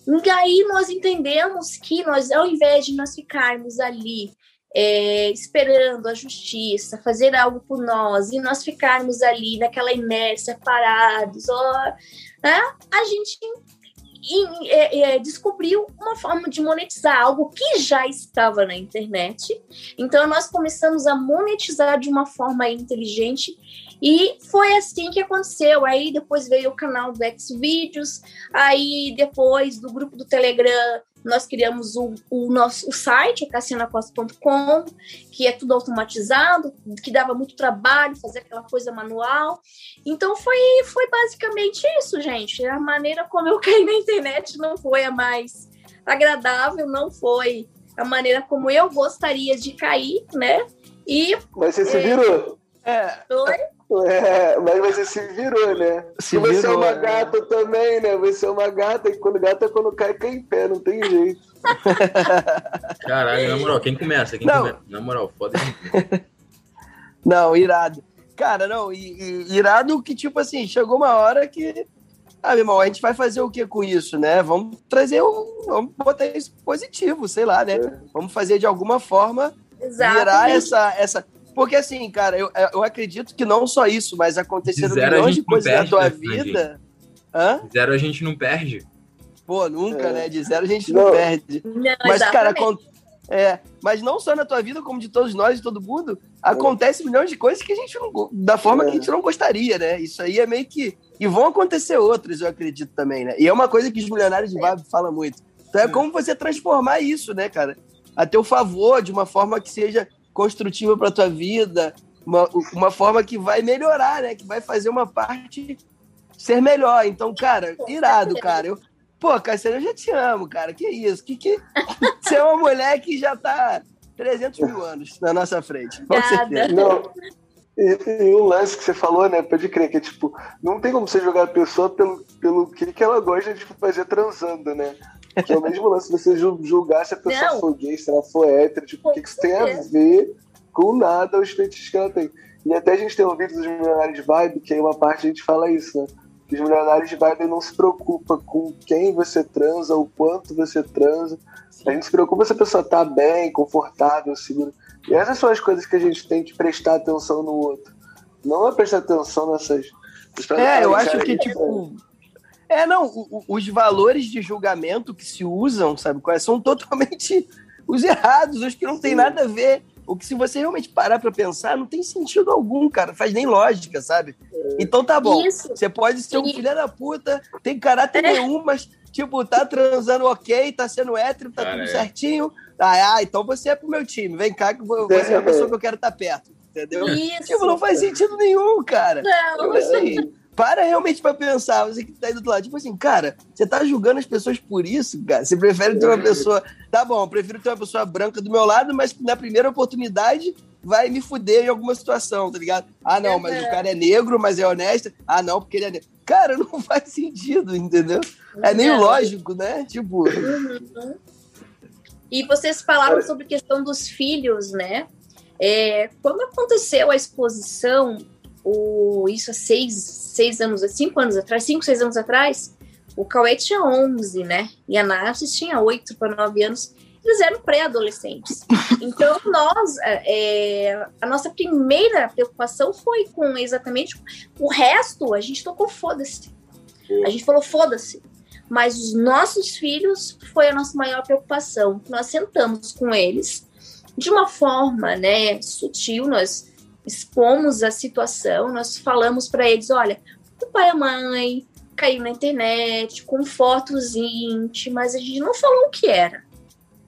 E aí nós entendemos que nós, ao invés de nós ficarmos ali é, esperando a justiça fazer algo por nós e nós ficarmos ali naquela inércia parados, ó, né? a gente é, é, descobriu uma forma de monetizar algo que já estava na internet. Então nós começamos a monetizar de uma forma inteligente e foi assim que aconteceu. Aí depois veio o canal do Xvideos, aí depois do grupo do Telegram nós criamos o, o nosso o site, cassianacosta.com, que é tudo automatizado, que dava muito trabalho fazer aquela coisa manual. Então foi, foi basicamente isso, gente. A maneira como eu caí na internet não foi a mais agradável, não foi a maneira como eu gostaria de cair, né? E, Mas você se virou. É. Oi? É, mas você se virou, né? Se você virou, é uma né? gata também, né? Você é uma gata, e quando gata, quando cai, cai em pé, não tem jeito. Caralho, na moral, quem começa? Quem Não. começa? Na moral, foda Não, irado. Cara, não, e, e- irado que, tipo assim, chegou uma hora que. Ah, meu irmão, a gente vai fazer o que com isso, né? Vamos trazer um. Vamos botar isso positivo, sei lá, né? Vamos fazer de alguma forma virar essa. essa... Porque assim, cara, eu, eu acredito que não só isso, mas aconteceram De milhões de coisas na tua né, vida. Hã? Zero a gente não perde. Pô, nunca, É. né? De zero a gente não, Não. perde. Não, Mas, cara, acon- é, mas não só na tua vida, como de todos nós, de todo mundo, acontece milhões de coisas que a gente não. da forma que a gente não gostaria, né? Isso aí é meio que. E vão acontecer outras, eu acredito também, né? E é uma coisa que os milionários de Vibe falam muito. Então é como você transformar isso, né, cara? A teu favor, de uma forma que seja construtiva pra tua vida, uma, uma forma que vai melhorar, né? Que vai fazer uma parte ser melhor. Então, cara, irado, cara. Eu, Pô, Cassiano, eu já te amo, cara. Que isso? Que, que... Você é uma mulher que já tá 300 mil anos na nossa frente. Com certeza. Não. E, e um lance que você falou, né? Pode crer, que é tipo, não tem como você jogar a pessoa pelo, pelo que, que ela gosta de fazer transando, né? Que é o mesmo lance você ju- julgar se a pessoa Não. for gay, se ela for hétero, tipo, o que, que isso tem a ver com nada os fetiches que ela tem. E até a gente tem vídeo dos milionários de vibe, que aí uma parte a gente fala isso, né? Que os milionários de vibe não se preocupam com quem você transa, o quanto você transa. A gente se preocupa se a pessoa tá bem, confortável, segura. E essas são as coisas que a gente tem que prestar atenção no outro. Não é prestar atenção nessas. É, eu acho que, isso tipo. É, não, o- o- os valores de julgamento que se usam, sabe, quais são totalmente os errados, os que não tem nada a ver. O que, se você realmente parar pra pensar, não tem sentido algum, cara. Faz nem lógica, sabe? Então tá bom. Isso. Você pode ser um filho da puta, tem caráter É. nenhum, mas, tipo, tá transando ok, tá sendo hétero, tá Cara, tudo é. certinho. Ah, ah, então você é pro meu time. Vem cá que vo- você é a pessoa que eu quero estar perto. Entendeu? Isso. Tipo, não faz sentido nenhum, cara. Não, assim, para realmente pra pensar, você que tá aí do outro lado. Tipo assim, cara, você tá julgando as pessoas por isso, cara. Você prefere ter uma pessoa. Tá bom, eu prefiro ter uma pessoa branca do meu lado, mas na primeira oportunidade vai me fuder em alguma situação, tá ligado? Ah, não, mas o cara é negro, mas é honesto. Ah, não, porque ele é negro. Cara, não faz sentido, entendeu? É Não. lógico, né? Tipo. E vocês falaram sobre a questão dos filhos, né? É, quando aconteceu a exposição, o, isso há seis, seis anos, cinco anos atrás, cinco, seis anos atrás, o Cauê tinha 11, né? E a Nath tinha 8 para 9 anos. Eles eram pré-adolescentes. Então, nós, é, a nossa primeira preocupação foi com exatamente o resto, a gente tocou foda-se. A gente falou foda-se. Mas os nossos filhos foi a nossa maior preocupação. Nós sentamos com eles de uma forma, né, sutil, nós expomos a situação, nós falamos para eles, olha, o pai e a mãe caiu na internet com fotos íntimas, a gente não falou o que era,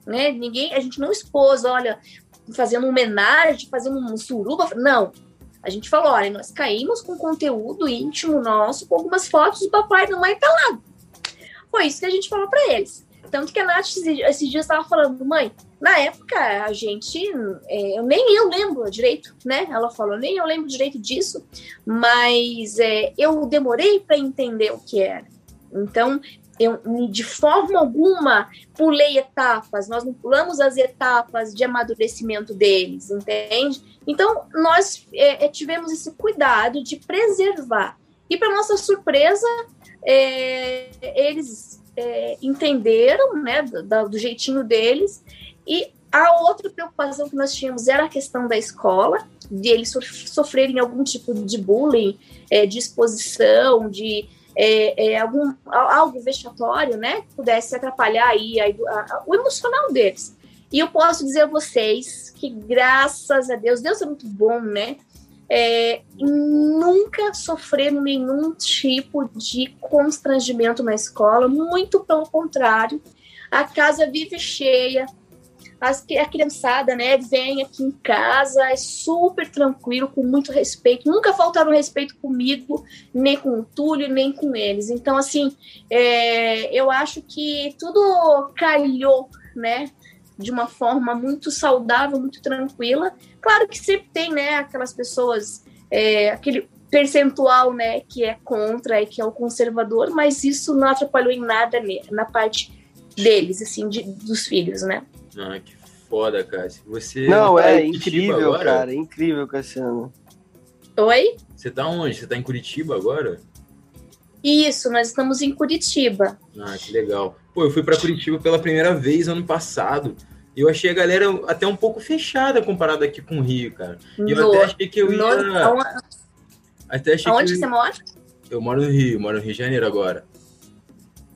né? Ninguém, a gente não expôs, olha, fazendo homenagem, fazendo um suruba, não. A gente falou, olha, nós caímos com conteúdo íntimo nosso, com algumas fotos do papai e da mãe pelado. Foi isso que a gente falou para eles. Tanto que a Nath esses dias estava falando, mãe, na época a gente, é, eu nem eu lembro direito, né? Ela falou, nem eu lembro direito disso, mas é, eu demorei para entender o que era. Então, eu de forma alguma pulei etapas, nós não pulamos as etapas de amadurecimento deles, entende? Então, nós é, é, tivemos esse cuidado de preservar. E, para nossa surpresa, é, eles é, entenderam, né, do, do, jeitinho deles. E a outra preocupação que nós tínhamos era a questão da escola, de eles sofrerem algum tipo de bullying, é, de exposição, de é, é algum, algo vexatório, né? Que pudesse atrapalhar aí a, a, o emocional deles. E eu posso dizer a vocês que, graças a Deus, Deus é muito bom, né? É, nunca sofreram nenhum tipo de constrangimento na escola, muito pelo contrário. A casa vive cheia, as, a criançada, né, vem aqui em casa, é super tranquilo, com muito respeito. Nunca faltaram respeito comigo, nem com o Túlio, nem com eles. Então, assim, é, eu acho que tudo calhou, né, de uma forma muito saudável, muito tranquila. Claro que sempre tem, né, aquelas pessoas, é, aquele percentual, né, que é contra e que é o conservador, mas isso não atrapalhou em nada na parte deles, assim, de, dos filhos, né? Ah, que foda, Cássio. Você não, tá é incrível, agora? cara, é incrível, Cassiano. Oi? Você tá onde? Você tá em Curitiba agora? Isso, nós estamos em Curitiba. Ah, que legal. Pô, eu fui para Curitiba pela primeira vez ano passado. Eu achei a galera até um pouco fechada comparado aqui com o Rio, cara. E eu até achei que eu ia. No... Até achei Aonde que eu... você mora? Eu moro no Rio, moro no Rio de Janeiro agora.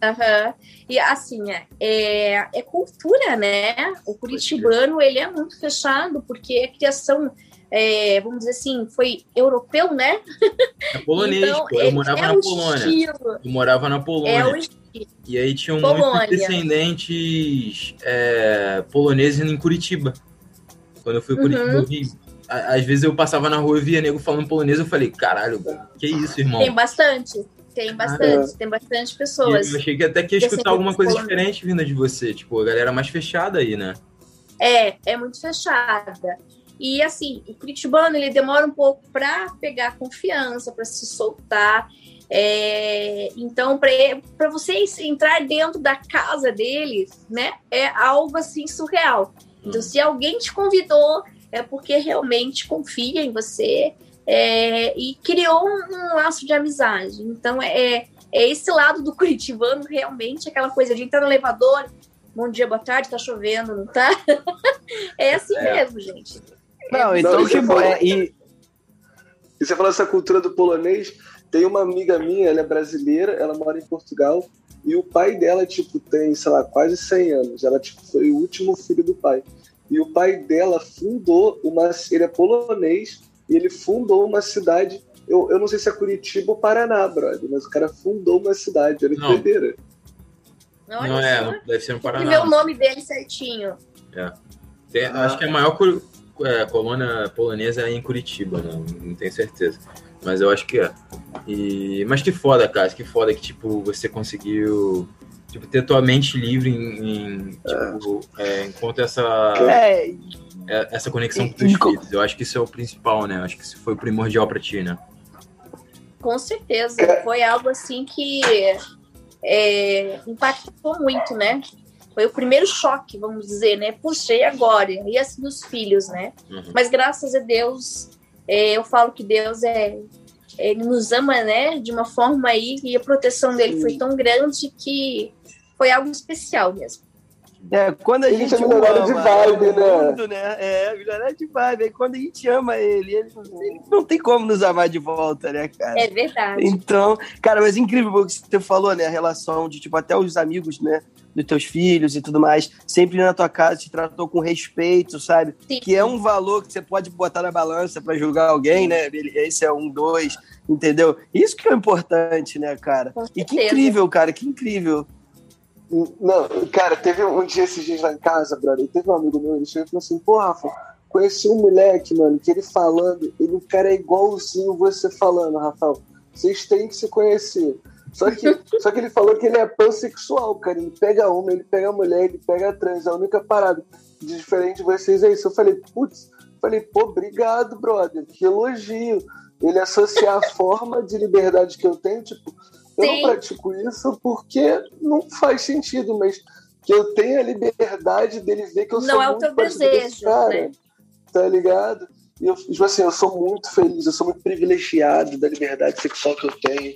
Uhum. E assim, é, é, é cultura, né? O curitibano, ele é muito fechado, porque a criação é, vamos dizer assim, foi europeu, né? É polonês, então, pô. Eu morava é na Polônia. Estilo. Eu morava na Polônia. É. E aí tinham Polônia. muitos descendentes é, poloneses em Curitiba. Quando eu fui Curitiba, uhum. eu vi. Às vezes eu passava na rua e via nego falando polonês, eu falei, caralho, que isso, irmão? Tem bastante. Tem bastante, tem bastante pessoas. eu achei que até que ia escutar alguma coisa diferente vinda de você. Tipo, a galera mais fechada aí, né? É, é muito fechada. E assim, o curitibano ele demora um pouco para pegar confiança, para se soltar. É, então, para vocês entrar dentro da casa deles, né, é algo assim surreal. Então, hum. se alguém te convidou, é porque realmente confia em você é, e criou um, um, laço de amizade. Então, é, é esse lado do curitibano realmente aquela coisa de entrar no elevador, bom dia, boa tarde, tá chovendo, não tá? é assim é. mesmo, gente. Não, então não, tipo, é, e... e você falou essa cultura do polonês, tem uma amiga minha, ela é brasileira, ela mora em Portugal, e o pai dela, tipo, tem, sei lá, quase 100 anos. Ela, tipo, foi o último filho do pai. E o pai dela fundou uma... Ele é polonês, e ele fundou uma cidade... Eu, eu não sei se é Curitiba ou Paraná, brother, mas o cara fundou uma cidade, era doideira. Não, não é, deve ser no Paraná. E ver o nome dele certinho. É. Tem, ah. Acho que é a maior é, colônia polonesa é em Curitiba, não, né? não tenho certeza. Mas eu acho que é. E, mas que foda, cara, que foda que, tipo, você conseguiu tipo, ter tua mente livre em, em tipo, é, enquanto essa, é, é essa conexão com os filhos. Eu acho que isso é o principal, né? Eu acho que isso foi o primordial pra ti, né? Com certeza. Foi algo assim que é, impactou muito, né? Foi o primeiro choque, vamos dizer, né? Puxei agora, e assim dos filhos, né? Uhum. Mas graças a Deus, é, eu falo que Deus é. Ele nos ama, né? De uma forma aí, e a proteção dele Sim. foi tão grande que foi algo especial mesmo. É, quando a ele gente ama de vibe, né? Mundo, né? É, melhorar de vibe. quando a gente ama ele, ele, ele, não tem como nos amar de volta, né, cara? É verdade. Então, cara, mas incrível o que você falou, né? A relação de, tipo, até os amigos, né? dos teus filhos e tudo mais, sempre na tua casa te tratou com respeito, sabe? Sim. Que é um valor que você pode botar na balança para julgar alguém, né? Esse é um, dois, entendeu? Isso que é importante, né, cara? E que incrível, cara, que incrível. Não, cara, teve um dia esses dias lá em casa, brother, teve um amigo meu, ele chegou e falou assim, pô, Rafa, conheci um moleque, mano, que ele falando, ele, o cara é igualzinho você falando, Rafael. Vocês têm que se conhecer. Só que, só que ele falou que ele é pansexual, cara. Ele pega uma, ele pega mulher, ele pega trans. A única parada de diferente de vocês é isso. Eu falei, putz, falei, pô, obrigado, brother. Que elogio. Ele associar a forma de liberdade que eu tenho, tipo, eu não pratico isso porque não faz sentido, mas que eu tenho a liberdade dele ver que eu não sou é muito o teu desejo, cara, né? tá ligado? E eu, tipo assim, eu sou muito feliz, eu sou muito privilegiado da liberdade sexual que eu tenho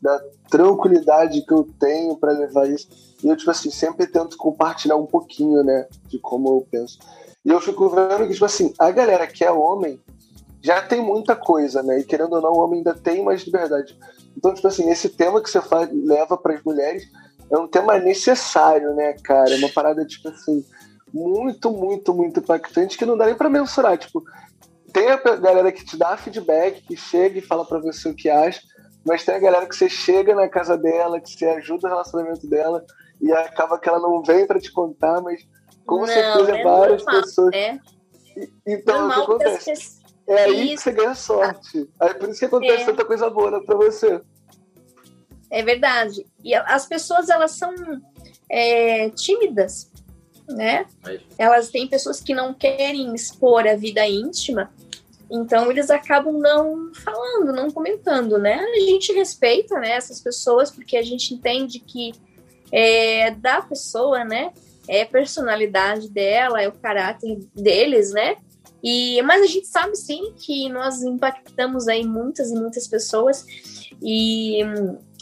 da tranquilidade que eu tenho para levar isso. E eu, tipo assim, sempre tento compartilhar um pouquinho, né, de como eu penso. E eu fico vendo que, tipo assim, a galera que é homem já tem muita coisa, né? E querendo ou não, o homem ainda tem mais liberdade. Então, tipo assim, esse tema que você faz, leva para as mulheres é um tema necessário, né, cara? É uma parada, tipo assim, muito, muito, muito impactante que não dá nem para mensurar. Tipo, tem a galera que te dá feedback, que chega e fala para você o que acha, mas tem a galera que você chega na casa dela, que você ajuda o relacionamento dela e acaba que ela não vem para te contar, mas com não, certeza é várias normal, pessoas. Né? Então, normal, o que acontece? É aí isso. que você ganha sorte. Aí por isso que acontece é. tanta coisa boa para você. É verdade. E as pessoas, elas são é, tímidas, né? Elas têm pessoas que não querem expor a vida íntima, então eles acabam não falando, não comentando, né? A gente respeita né, essas pessoas porque a gente entende que é da pessoa, né? É a personalidade dela, é o caráter deles, né? E, mas a gente sabe sim que nós impactamos aí muitas e muitas pessoas e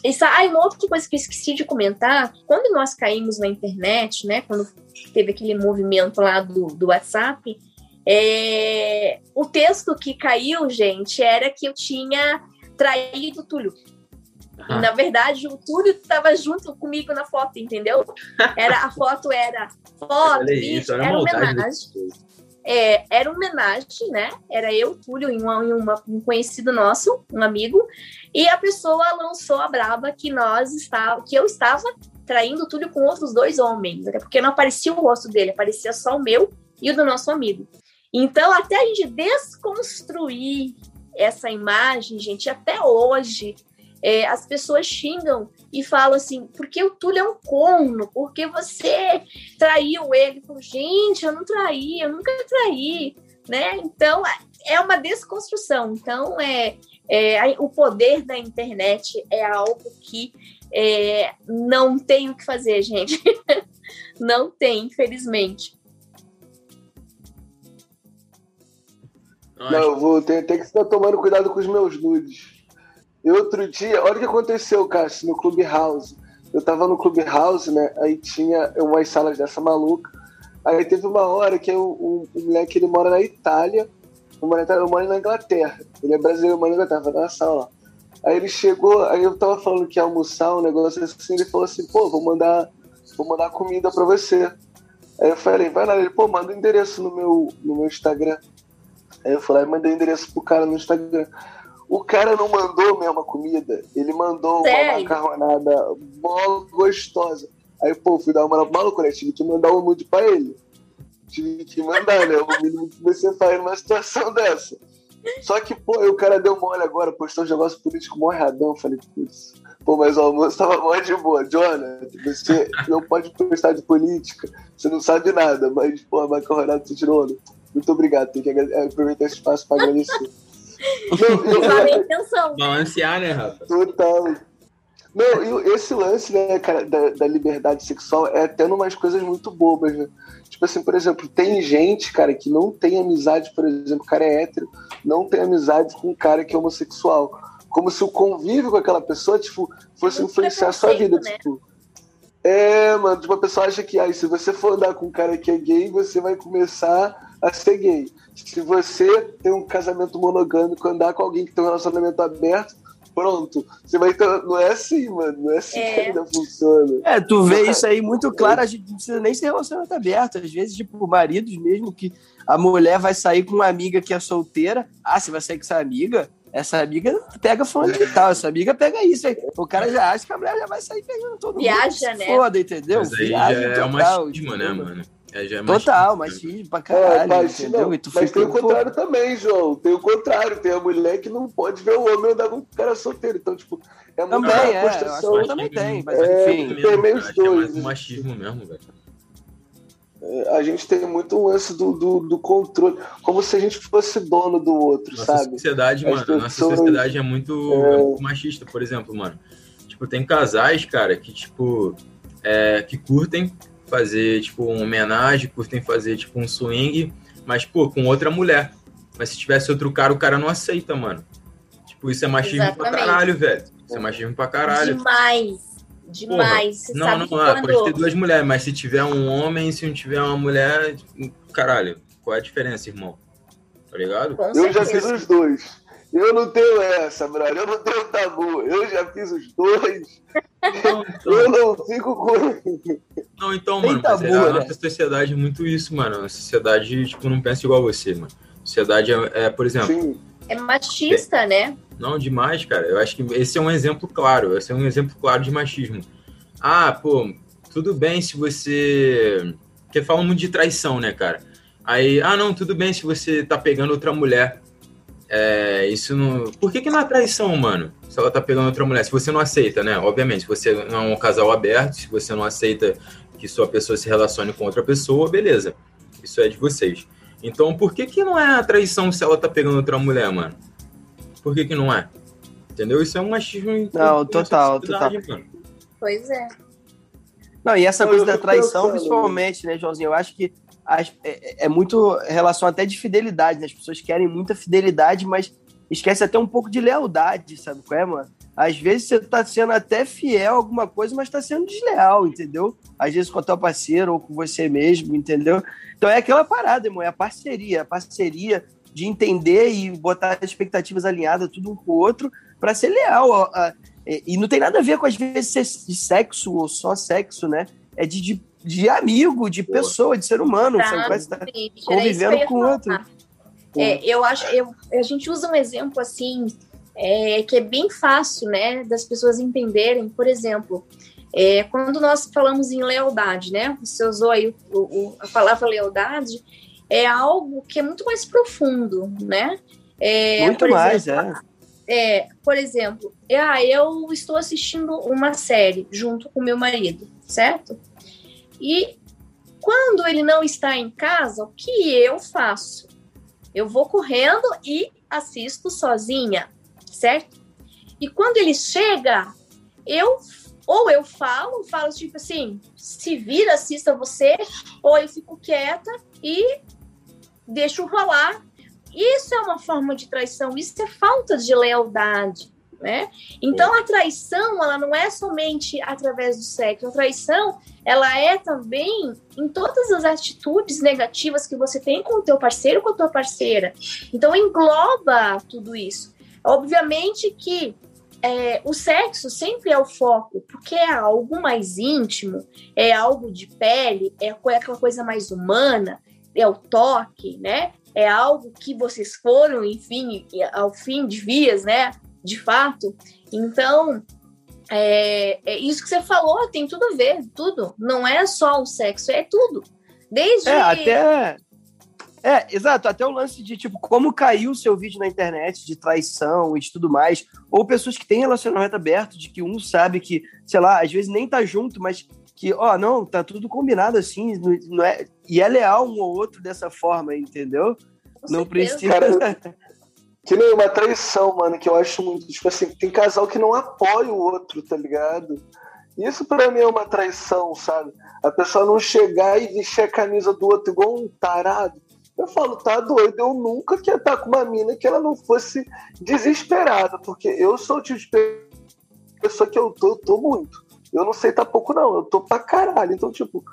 isso, ah, uma outra coisa que eu esqueci de comentar, quando nós caímos na internet, né, quando teve aquele movimento lá do, do WhatsApp, é, o texto que caiu, gente, era que eu tinha traído o Túlio. E, na verdade, o Túlio estava junto comigo na foto, entendeu? Era, a foto era foto, vídeo, era, era homenagem. É, era uma homenagem, né? Era eu, Túlio, e uma, uma, um conhecido nosso, um amigo, e a pessoa lançou a braba que nós estava, que eu estava traindo Túlio com outros dois homens, até porque não aparecia o rosto dele, aparecia só o meu e o do nosso amigo. Então, até a gente desconstruir essa imagem, gente, até hoje, é, as pessoas xingam e falam assim, porque o Túlio é um corno, porque você traiu ele. Falo, gente, eu não traí, eu nunca traí, né? Então, é uma desconstrução. Então, é, é o poder da internet é algo que é, não tem o que fazer, gente. não tem, infelizmente. Não, eu vou ter, ter que estar tomando cuidado com os meus nudes. E outro dia, olha o que aconteceu, Cássio, no Clubhouse. Eu tava no Clubhouse, né? Aí tinha umas salas dessa maluca. Aí teve uma hora que o, um, moleque ele mora na Itália, eu moro na Inglaterra. Ele é brasileiro, eu moro na Inglaterra, na sala. Aí ele chegou, aí eu tava falando que ia almoçar, um negócio assim, ele falou assim, pô, vou mandar, vou mandar comida pra você. Aí eu falei, vai lá, ele, pô, manda o um endereço no meu, no meu Instagram. Aí eu falei, mandei o endereço pro cara no Instagram. O cara não mandou mesmo a comida, ele mandou Sério? uma macarronada mó gostosa. Aí, pô, fui dar uma maluco, né? Tive que mandar um nude pra ele. Tive que mandar, né? O mínimo que você faz numa situação dessa. Só que, pô, o cara deu mole agora, postou um negócio político mó erradão. Falei, putz, pô, mas o almoço tava mó de boa. Jonah, você não pode postar de política, você não sabe nada, mas, pô, a macarronada você tirou. Muito obrigado, tem que aproveitar esse espaço pra agradecer. Não, intenção. Balancear, né, Rafa? Total. Não, e esse lance, né, cara, da, da, liberdade sexual é até umas coisas muito bobas, né? Tipo assim, por exemplo, tem gente, cara, que não tem amizade, por exemplo, o cara é hétero, não tem amizade com um cara que é homossexual. Como se o convívio com aquela pessoa, tipo, fosse influenciar a sua vida, né? tipo. É, mano, tipo, a pessoa acha que aí, se você for andar com um cara que é gay, você vai começar a ser gay. Se você tem um casamento monogâmico, andar com alguém que tem um relacionamento aberto, pronto. Você vai ter. Não é assim, mano. Não é assim é. que ainda funciona. É, tu vê isso aí muito claro. A gente não precisa nem ser relacionamento aberto. Às vezes, tipo, maridos mesmo que a mulher vai sair com uma amiga que é solteira. Ah, você vai sair com essa amiga? Essa amiga pega fone de tal, essa amiga pega isso aí. O cara já acha que a mulher já vai sair pegando todo Viaja, mundo. Viaja, né? Foda, entendeu? Mas aí Viaja, já é uma estigma, né, mano? É, já é Total, machismo pra caralho, é, mas, entendeu? Não, mas tem o contrário pô. também, João. Tem o contrário. Tem a mulher que não pode ver o homem andar com um cara solteiro. Então, tipo, é uma também, é, construção. também tem, mas é, enfim. Tem meio os dois. É machismo mesmo, velho. É, a gente tem muito um lance do, do, do, controle, como se a gente fosse dono do outro, nossa sabe? Sociedade, mano, pessoas... Nossa sociedade é muito, é... muito, machista, por exemplo, mano. Tipo, tem casais, cara, que, tipo, é, que curtem fazer, tipo, uma homenagem, curtem fazer, tipo, um swing, mas, pô, com outra mulher. Mas se tivesse outro cara, o cara não aceita, mano. Tipo, isso é machismo Exatamente. pra caralho, velho. Isso é machismo pra caralho. Demais. Demais. Porra. não, não, quando... pode ter duas mulheres, mas se tiver um homem, se não tiver uma mulher, caralho, qual é a diferença, irmão? Tá ligado? eu já fiz os dois. Eu não tenho essa, brother. Eu não tenho tabu. Eu já fiz os dois. Não, então... Eu não fico com. Não, então, mano, tabu, é, a né? nossa sociedade é muito isso, mano. A sociedade, tipo, não pensa igual você, mano. A sociedade é, é por exemplo. Sim. É machista, é... né? Não, demais, cara. Eu acho que esse é um exemplo claro. Esse é um exemplo claro de machismo. Ah, pô, tudo bem se você. Porque falam muito de traição, né, cara? Aí, ah, não, tudo bem se você tá pegando outra mulher. É, isso não. Por que, que não é traição, mano? Se ela tá pegando outra mulher, se você não aceita, né? Obviamente, se você não é um casal aberto, se você não aceita que sua pessoa se relacione com outra pessoa, beleza. Isso é de vocês. Então, por que, que não é traição se ela tá pegando outra mulher, mano? Por que, que não é? Entendeu? Isso é um machismo. Não, total, total. Mano. Pois é. Não, e essa coisa da traição, principalmente, né, Joãozinho? Eu acho que as, é, é, muito relação até de fidelidade, né? As pessoas querem muita fidelidade, mas esquece até um pouco de lealdade, sabe qual é, mano? Às vezes você tá sendo até fiel a alguma coisa, mas tá sendo desleal, entendeu? Às vezes com o teu parceiro ou com você mesmo, entendeu? Então é aquela parada, irmão, é a parceria, a parceria de entender e botar as expectativas alinhadas tudo um com o outro para ser leal. E não tem nada a ver com, às vezes, ser de sexo ou só sexo, né? É de, de, de amigo, de pessoa, de ser humano. Tá, você estar convivendo com o outro. É, eu acho, eu, a gente usa um exemplo assim, é, que é bem fácil, né, das pessoas entenderem. Por exemplo, é, quando nós falamos em lealdade, né? Você usou aí o, o, a palavra lealdade, é algo que é muito mais profundo, né? É, muito mais, exemplo, é é, por exemplo, ah, eu estou assistindo uma série junto com meu marido, certo? E quando ele não está em casa, o que eu faço? Eu vou correndo e assisto sozinha, certo? E quando ele chega, eu ou eu falo, falo tipo assim, se vira, assista você, ou eu fico quieta e deixo rolar isso é uma forma de traição, isso é falta de lealdade. Né? Então a traição ela não é somente através do sexo, a traição ela é também em todas as atitudes negativas que você tem com o teu parceiro, com a tua parceira. Então engloba tudo isso. Obviamente que é, o sexo sempre é o foco, porque é algo mais íntimo, é algo de pele, é aquela coisa mais humana, é o toque, né? é algo que vocês foram, enfim, ao fim de vias, né? De fato. Então, é, é, isso que você falou tem tudo a ver, tudo. Não é só o sexo, é tudo. Desde. É, até. É, exato, até o lance de, tipo, como caiu o seu vídeo na internet de traição e de tudo mais, ou pessoas que têm relacionamento aberto, de que um sabe que, sei lá, às vezes nem tá junto, mas que, ó, não, tá tudo combinado assim, não é, e é leal um ou outro dessa forma, entendeu? Com não certeza. precisa. Cara, que nem uma traição, mano, que eu acho muito. Tipo assim, tem casal que não apoia o outro, tá ligado? Isso para mim é uma traição, sabe? A pessoa não chegar e vestir a camisa do outro igual um tarado. Eu falo, tá doido, eu nunca queria estar com uma mina que ela não fosse desesperada, porque eu sou o tipo de pessoa que eu tô, tô muito eu não sei tá pouco, não. Eu tô pra caralho. Então, tipo,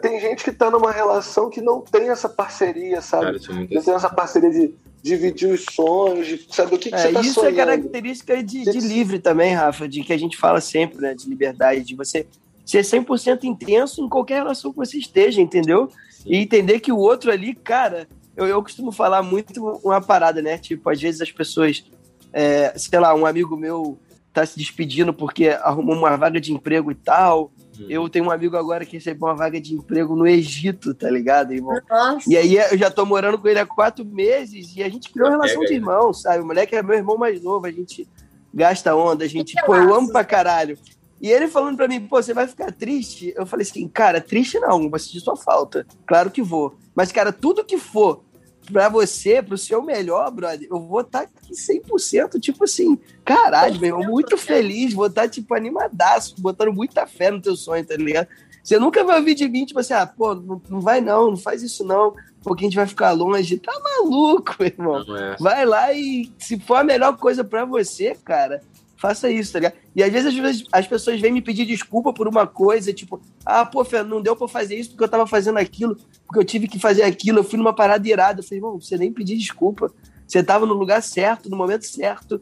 tem gente que tá numa relação que não tem essa parceria, sabe? Cara, é não tem essa parceria de dividir os sonhos, de saber o que, que é, você tá isso sonhando. Isso é característica de, de livre também, Rafa, de que a gente fala sempre, né? De liberdade, de você ser 100% intenso em qualquer relação que você esteja, entendeu? Sim. E entender que o outro ali, cara, eu, eu costumo falar muito uma parada, né? Tipo, às vezes as pessoas, é, sei lá, um amigo meu tá se despedindo porque arrumou uma vaga de emprego e tal. Hum. Eu tenho um amigo agora que recebeu uma vaga de emprego no Egito, tá ligado, irmão? Nossa. E aí eu já tô morando com ele há quatro meses e a gente criou uma relação de irmão, sabe? O moleque é meu irmão mais novo, a gente gasta onda, a gente, pô, eu amo pra caralho. E ele falando pra mim, pô, você vai ficar triste? Eu falei assim, cara, triste não, vou sentir sua falta. Claro que vou. Mas, cara, tudo que for pra você, pro seu melhor, brother, eu vou estar tá aqui 100%, tipo assim, caralho, meu irmão, muito feliz, vou estar, tá, tipo, animadaço, botando muita fé no teu sonho, tá ligado? Você nunca vai ouvir de mim, tipo assim, ah, pô, não, não vai não, não faz isso não, porque a gente vai ficar longe. Tá maluco, irmão. É. Vai lá e se for a melhor coisa para você, cara, faça isso, tá ligado? E às vezes, às vezes as pessoas vêm me pedir desculpa por uma coisa, tipo, ah, pô, Fê, não deu pra fazer isso porque eu tava fazendo aquilo, porque eu tive que fazer aquilo, eu fui numa parada irada. Eu falei, irmão, você nem pedir desculpa. você tava no lugar certo, no momento certo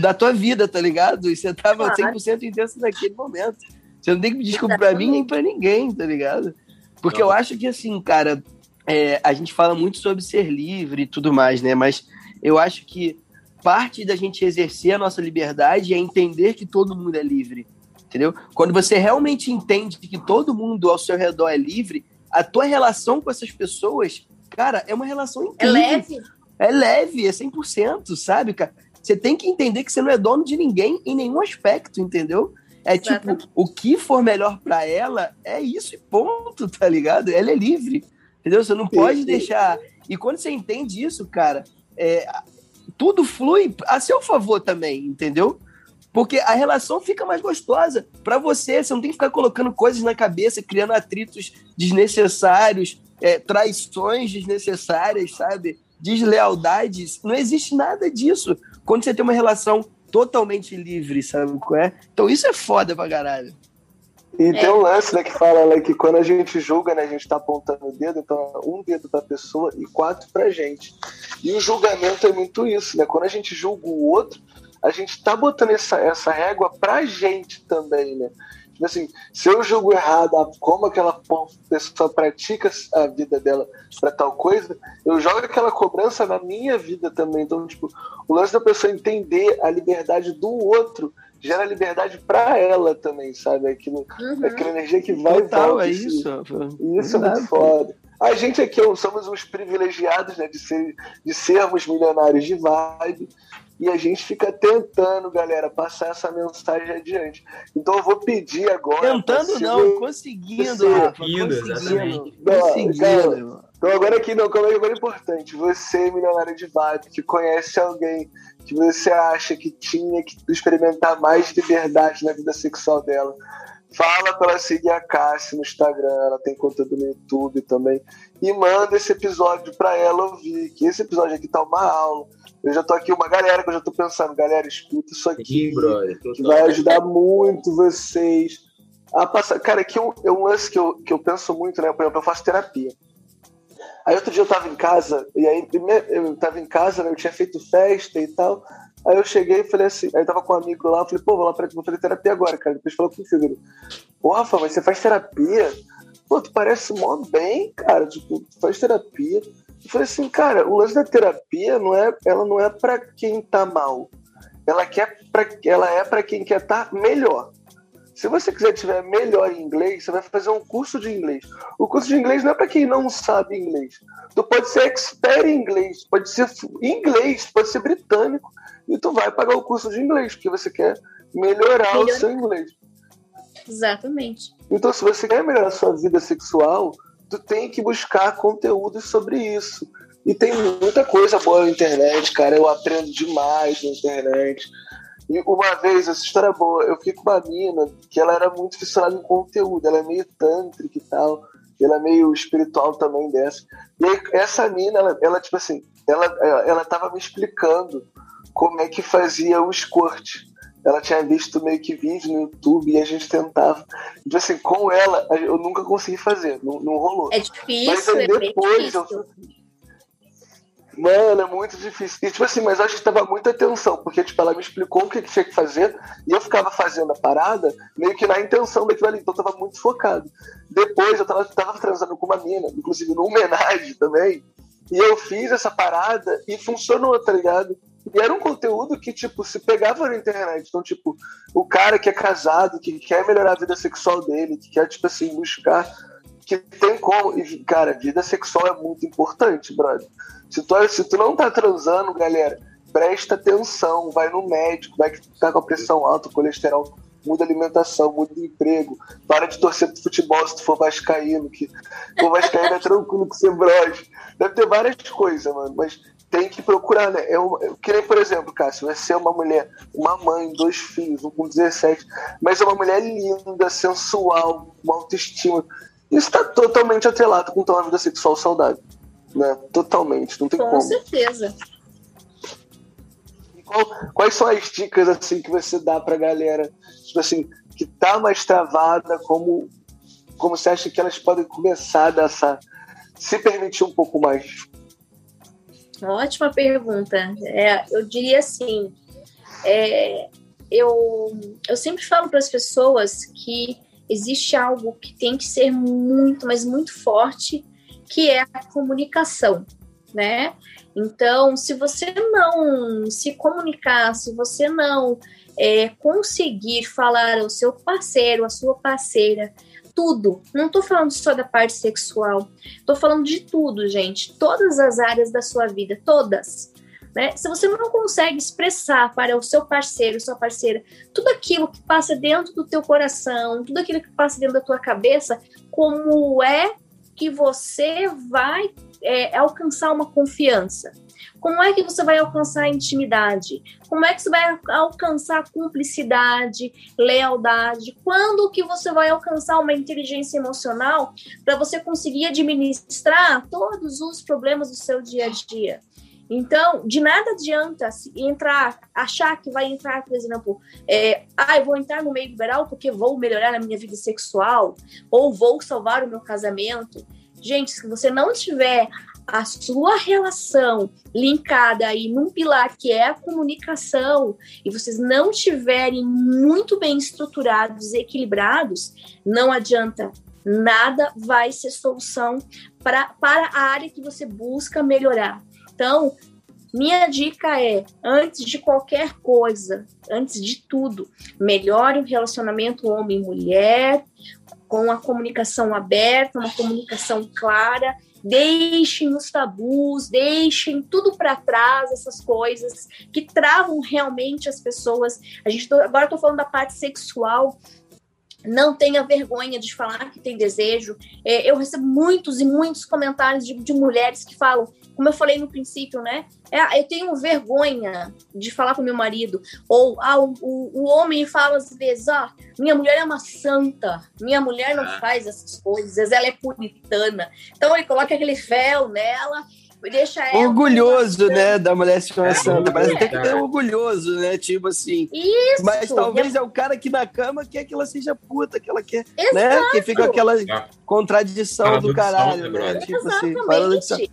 da tua vida, tá ligado? E você tava claro. 100% intenso naquele momento. Você não tem que me desculpar pra mim nem pra ninguém, tá ligado? Porque não. eu acho que, assim, cara, é, a gente fala muito sobre ser livre e tudo mais, né? Mas eu acho que parte da gente exercer a nossa liberdade é entender que todo mundo é livre, entendeu? Quando você realmente entende que todo mundo ao seu redor é livre, a tua relação com essas pessoas, cara, é uma relação é incrível. É leve. É leve, é 100%, sabe, cara? Você tem que entender que você não é dono de ninguém em nenhum aspecto, entendeu? É Exatamente. tipo, o que for melhor para ela é isso e ponto, tá ligado? Ela é livre, entendeu? Você não pode deixar. E quando você entende isso, cara, é, tudo flui a seu favor também, entendeu? Porque a relação fica mais gostosa para você. Você não tem que ficar colocando coisas na cabeça, criando atritos desnecessários, é, traições desnecessárias, sabe? Deslealdades. Não existe nada disso quando você tem uma relação totalmente livre, sabe é? Então isso é foda pra caralho. E é. tem um lance, né, que fala né, que quando a gente julga, né, a gente tá apontando o dedo, então um dedo pra pessoa e quatro pra gente. E o julgamento é muito isso, né? Quando a gente julga o outro, a gente tá botando essa, essa régua pra gente também, né? Tipo assim, se eu julgo errado como aquela pessoa pratica a vida dela para tal coisa, eu jogo aquela cobrança na minha vida também. Então, tipo, o lance da pessoa entender a liberdade do outro gera liberdade para ela também, sabe? Aquilo, uhum. Aquela energia que vai Total, volta, é isso. E isso é muito foda. A gente aqui somos uns privilegiados né, de, ser, de sermos milionários de vibe e a gente fica tentando, galera, passar essa mensagem adiante. Então eu vou pedir agora. Tentando não, conseguindo, Rafa, conseguindo. conseguindo. então agora aqui não, como é agora é importante. Você, milionário de vibe, que conhece alguém que você acha que tinha que experimentar mais liberdade na vida sexual dela. Fala para ela seguir a Cassie no Instagram, ela tem conteúdo no YouTube também. E manda esse episódio para ela ouvir, que esse episódio aqui tá uma aula. Eu já tô aqui, uma galera que eu já tô pensando, galera, escuta isso aqui. Sim, brother, que vai ajudar muito vocês a passar. Cara, aqui é um, é um lance que eu, que eu penso muito, né? Por exemplo, eu faço terapia. Aí outro dia eu tava em casa, e aí eu tava em casa, né, eu tinha feito festa e tal. Aí eu cheguei e falei assim, aí eu tava com um amigo lá, eu falei, pô, vou lá pra, vou fazer terapia agora, cara. Depois falou com o Pô, Rafa, mas você faz terapia? Pô, tu parece mó bem, cara, tipo, tu faz terapia. Falei assim, cara, o lance da terapia não é, ela não é para quem tá mal. Ela, quer pra, ela é para quem quer estar tá melhor. Se você quiser tiver melhor em inglês, você vai fazer um curso de inglês. O curso de inglês não é para quem não sabe inglês. Tu pode ser expert em inglês, pode ser inglês, pode ser britânico, e tu vai pagar o curso de inglês, porque você quer melhorar Melhor. o seu inglês. Exatamente. Então, se você quer melhorar a sua vida sexual, tu tem que buscar conteúdo sobre isso. E tem muita coisa boa na internet, cara. Eu aprendo demais na internet. E uma vez, essa história é boa, eu fiquei com uma mina que ela era muito fissurada em conteúdo, ela é meio tântrica e tal, ela é meio espiritual também dessa. E aí, essa mina, ela, ela tipo assim, ela, ela tava me explicando como é que fazia o squirt. Ela tinha visto meio que vídeo no YouTube e a gente tentava. Então, assim, com ela, eu nunca consegui fazer, não, não rolou. É difícil, Mas aí, é depois difícil. eu Mano, é muito difícil. E, tipo assim, mas eu acho que tava muita atenção, porque, tipo, ela me explicou o que, que tinha que fazer, e eu ficava fazendo a parada meio que na intenção daquilo ali, então eu tava muito focado. Depois eu tava, tava transando com uma mina, inclusive no homenagem também, e eu fiz essa parada e funcionou, tá ligado? E era um conteúdo que, tipo, se pegava na internet. Então, tipo, o cara que é casado, que quer melhorar a vida sexual dele, que quer, tipo assim, buscar que tem como. E, cara, vida sexual é muito importante, brother. Se tu, se tu não tá transando, galera, presta atenção, vai no médico, vai que tá com a pressão alta, colesterol, muda alimentação, muda emprego, para de torcer pro futebol se tu for vascaíno, que for vascaíno é tranquilo que você broche. Deve ter várias coisas, mano, mas tem que procurar, né? Eu, eu queria, por exemplo, Cássio, vai ser uma mulher, uma mãe, dois filhos, um com 17, mas é uma mulher linda, sensual, uma autoestima. Isso está totalmente atrelado com uma vida sexual saudável. Né? Totalmente, não tem com como. Com certeza. Qual, quais são as dicas assim que você dá pra galera, tipo assim, que tá mais travada, como, como você acha que elas podem começar a se permitir um pouco mais? Ótima pergunta. É, eu diria assim, é, eu, eu sempre falo para as pessoas que existe algo que tem que ser muito, mas muito forte, que é a comunicação, né? Então, se você não se comunicar, se você não é, conseguir falar ao seu parceiro, à sua parceira, tudo, não estou falando só da parte sexual, estou falando de tudo, gente, todas as áreas da sua vida, todas. Né? Se você não consegue expressar para o seu parceiro, sua parceira, tudo aquilo que passa dentro do teu coração, tudo aquilo que passa dentro da tua cabeça, como é que você vai é, alcançar uma confiança? Como é que você vai alcançar intimidade? Como é que você vai alcançar cumplicidade, lealdade? Quando que você vai alcançar uma inteligência emocional para você conseguir administrar todos os problemas do seu dia a dia? Então, de nada adianta entrar, achar que vai entrar, por exemplo, é, ah, eu vou entrar no meio liberal porque vou melhorar a minha vida sexual, ou vou salvar o meu casamento. Gente, se você não tiver a sua relação linkada aí num pilar que é a comunicação e vocês não tiverem muito bem estruturados e equilibrados, não adianta nada vai ser solução para, para a área que você busca melhorar. Então, minha dica é, antes de qualquer coisa, antes de tudo, melhore o relacionamento homem-mulher, com a comunicação aberta, uma comunicação clara deixem os tabus, deixem tudo para trás, essas coisas que travam realmente as pessoas. A gente tô, agora estou falando da parte sexual. Não tenha vergonha de falar que tem desejo. É, eu recebo muitos e muitos comentários de, de mulheres que falam: como eu falei no princípio, né? É, eu tenho vergonha de falar com meu marido. Ou ah, o, o, homem fala às vezes: ah, minha mulher é uma santa, minha mulher não ah. faz essas coisas, ela é puritana. Então ele coloca aquele véu nela deixa ela. Orgulhoso, né? Da mulher se tornar é. Mas tem que ter orgulhoso, né? Tipo assim. Isso. Mas talvez é o cara que na cama quer que ela seja puta, que ela quer. Exato. Né? Que fica aquela contradição do caralho, né? Tipo assim, Exatamente. assim.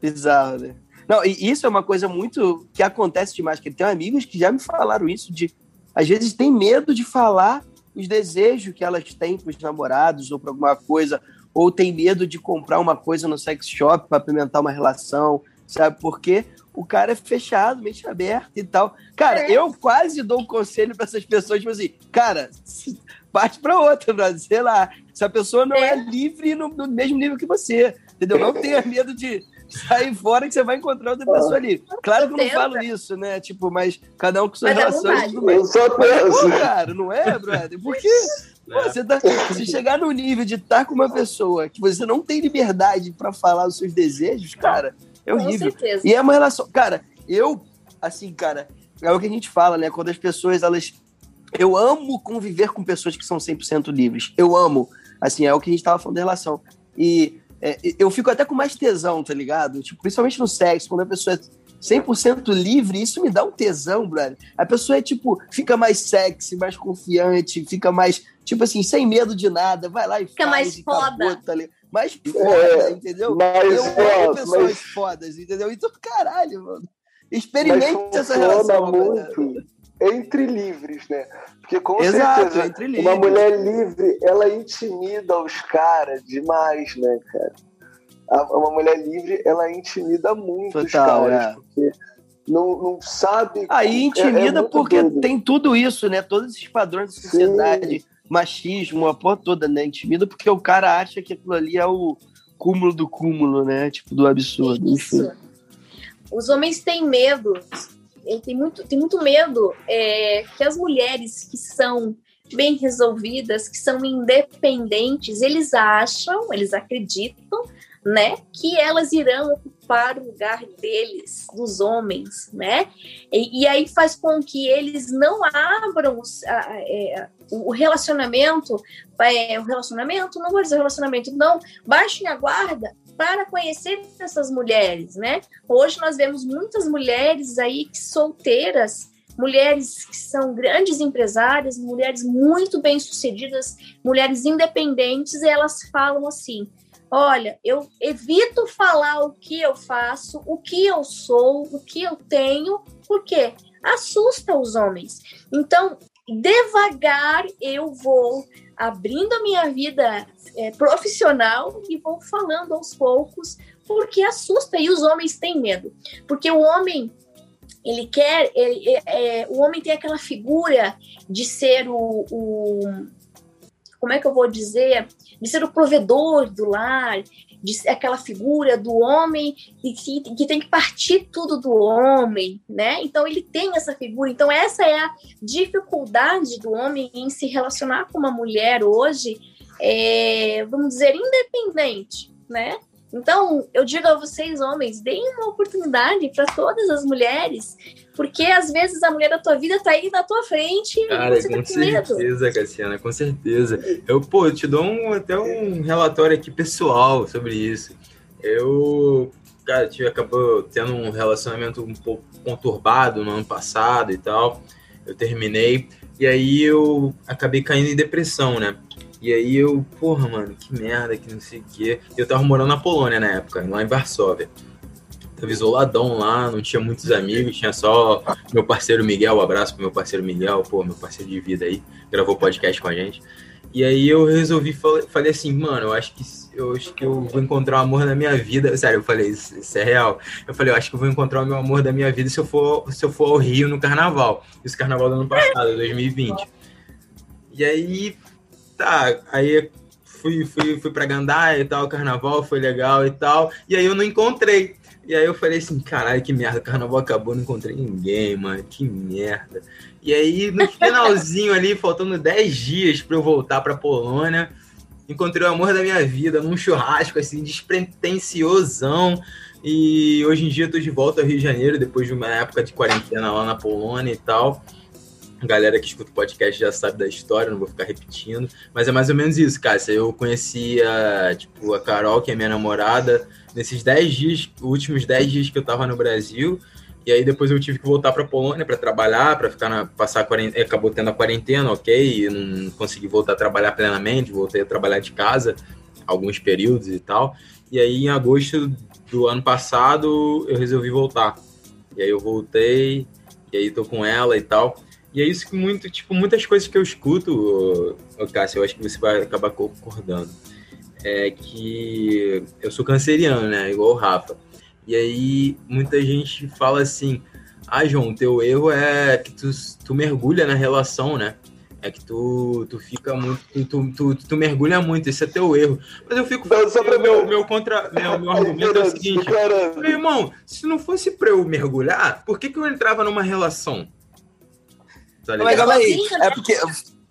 Bizarro, né? Não, e isso é uma coisa muito que acontece demais, que tem amigos que já me falaram isso, de às vezes tem medo de falar os desejos que elas têm para os namorados ou para alguma coisa, ou tem medo de comprar uma coisa no sex shop para apimentar uma relação, sabe? Porque o cara é fechado, mente aberta e tal. Cara, é. eu quase dou um conselho para essas pessoas, tipo assim, cara, parte para outra, brother, sei lá. Se a pessoa não é, é livre no, no mesmo nível que você, entendeu? Não tenha medo de sair fora que você vai encontrar outra pessoa ali. Claro que eu não falo isso, né? Tipo, mas cada um com suas relações. Eu só penso. cara, não é, brother? Porque pô, você tá, se chegar no nível de estar com uma pessoa que você não tem liberdade para falar os seus desejos, cara, é horrível. Com certeza. E é uma relação. Cara, eu, assim, cara, é o que a gente fala, né? Quando as pessoas, elas. Eu amo conviver com pessoas que são 100% livres. Eu amo. Assim, é o que a gente tava falando da relação. E é, eu fico até com mais tesão, tá ligado? Tipo, principalmente no sexo, quando a pessoa é 100% livre, isso me dá um tesão, brother. A pessoa é tipo, fica mais sexy, mais confiante, fica mais, tipo assim, sem medo de nada, vai lá e fica faz. Mais foda. Tá mais foda, é, entendeu? Mas, eu amo pessoas mas... fodas, entendeu? Então, caralho, mano. Experimente essa relação. muito entre livres, né? Porque com Exato, certeza uma mulher livre, ela intimida os caras demais, né, cara? Uma mulher livre, ela intimida muito Total, os caras, é. porque não, não sabe. Aí intimida é, é porque doido. tem tudo isso, né? Todos esses padrões de sociedade, Sim. Machismo, a porra toda, né? Intimida porque o cara acha que aquilo ali é o cúmulo do cúmulo, né? Tipo, do absurdo. Isso. Enfim. Os homens têm medo ele tem muito, tem muito medo é, que as mulheres que são bem resolvidas, que são independentes, eles acham, eles acreditam, né, que elas irão ocupar o lugar deles, dos homens, né, e, e aí faz com que eles não abram os, a, é, o relacionamento, é, o relacionamento, não vou dizer relacionamento, não, baixem a guarda para conhecer essas mulheres, né? Hoje nós vemos muitas mulheres aí solteiras, mulheres que são grandes empresárias, mulheres muito bem-sucedidas, mulheres independentes, e elas falam assim: Olha, eu evito falar o que eu faço, o que eu sou, o que eu tenho, porque assusta os homens. Então, devagar eu vou abrindo a minha vida é, profissional e vou falando aos poucos, porque assusta e os homens têm medo. Porque o homem ele quer, ele, é, é, o homem tem aquela figura de ser o, o, como é que eu vou dizer, de ser o provedor do lar, de ser aquela figura do homem que, que tem que partir tudo do homem, né? Então ele tem essa figura. Então essa é a dificuldade do homem em se relacionar com uma mulher hoje, é, vamos dizer, independente, né? Então, eu digo a vocês, homens, deem uma oportunidade para todas as mulheres, porque às vezes a mulher da tua vida tá aí na tua frente Cara, e você com tá com medo. certeza, Cassiana, com certeza. Eu, pô, eu te dou um, até um relatório aqui pessoal sobre isso. Eu, cara, tive, acabou tendo um relacionamento um pouco conturbado no ano passado e tal. Eu terminei, e aí eu acabei caindo em depressão, né? E aí eu, porra, mano, que merda, que não sei o quê. Eu tava morando na Polônia na época, lá em Varsóvia. Tava isoladão lá, não tinha muitos amigos, tinha só meu parceiro Miguel, um abraço pro meu parceiro Miguel, pô, meu parceiro de vida aí, gravou podcast com a gente. E aí eu resolvi, falei assim, mano, eu acho que eu acho que eu vou encontrar o amor da minha vida. Sério, eu falei, isso, isso, é real. Eu falei, eu acho que eu vou encontrar o meu amor da minha vida se eu for, se eu for ao Rio no carnaval. Esse carnaval do ano passado, 2020. E aí, tá, aí fui, fui, fui pra Gandaia e tal, carnaval foi legal e tal, e aí eu não encontrei. E aí eu falei assim, caralho, que merda, o carnaval acabou, não encontrei ninguém, mano, que merda. E aí, no finalzinho ali, faltando 10 dias para eu voltar pra Polônia, encontrei o amor da minha vida num churrasco, assim, despretensiosão. E hoje em dia eu tô de volta ao Rio de Janeiro, depois de uma época de quarentena lá na Polônia e tal. A galera que escuta o podcast já sabe da história, não vou ficar repetindo. Mas é mais ou menos isso, Cássia. Eu conheci a, tipo, a Carol, que é minha namorada, nesses 10 dias, últimos 10 dias que eu tava no Brasil. E aí depois eu tive que voltar para Polônia para trabalhar, para ficar na passar a quarentena, acabou tendo a quarentena, OK, e não consegui voltar a trabalhar plenamente, voltei a trabalhar de casa alguns períodos e tal. E aí em agosto do ano passado eu resolvi voltar. E aí eu voltei, e aí tô com ela e tal. E é isso que muito, tipo, muitas coisas que eu escuto, Cássio, eu acho que você vai acabar concordando. É que eu sou canceriano, né? Igual o Rafa. E aí muita gente fala assim: ah, João, teu erro é que tu, tu mergulha na relação, né? É que tu, tu fica muito. Tu, tu, tu, mergulha muito, esse é teu erro. Mas eu fico. Não, só pra meu, meu, contra, meu, meu argumento é o seguinte: meu irmão, se não fosse pra eu mergulhar, por que, que eu entrava numa relação? Tá Mas calma aí, é porque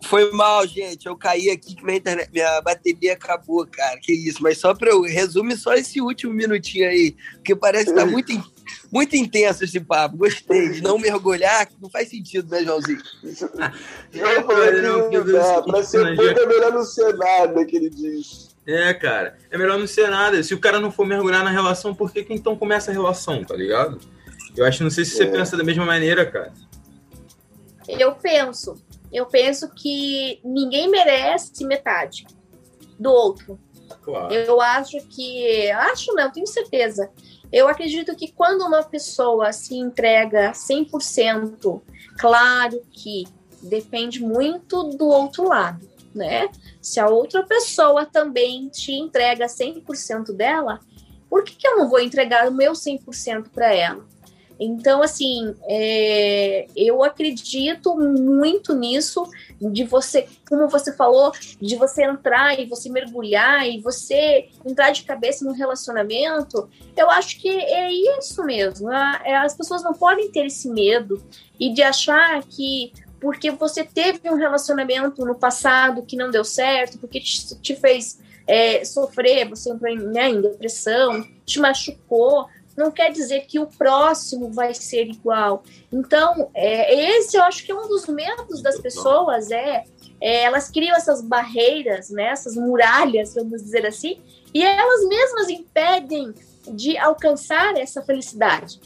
foi mal, gente. Eu caí aqui que minha, internet, minha bateria acabou, cara. Que isso. Mas só para eu resume só esse último minutinho aí, porque parece que tá muito, muito intenso esse papo. Gostei de não mergulhar, não faz sentido, né, Joãozinho? Eu falei não, não, não, pra ser pouco é melhor não ser nada que ele diz. É, cara, é melhor não ser nada. Se o cara não for mergulhar na relação, por que, que então começa a relação, tá ligado? Eu acho, não sei se você é. pensa da mesma maneira, cara. Eu penso, eu penso que ninguém merece metade do outro. Claro. Eu acho que, acho não, tenho certeza. Eu acredito que quando uma pessoa se entrega 100%, claro que depende muito do outro lado, né? Se a outra pessoa também te entrega 100% dela, por que, que eu não vou entregar o meu 100% para ela? Então, assim, é, eu acredito muito nisso, de você, como você falou, de você entrar e você mergulhar e você entrar de cabeça no relacionamento. Eu acho que é isso mesmo. É, as pessoas não podem ter esse medo e de achar que porque você teve um relacionamento no passado que não deu certo, porque te, te fez é, sofrer, você entrou em, né, em depressão, te machucou não quer dizer que o próximo vai ser igual. Então, é, esse eu acho que é um dos medos das pessoas, é, é, elas criam essas barreiras, né, essas muralhas, vamos dizer assim, e elas mesmas impedem de alcançar essa felicidade,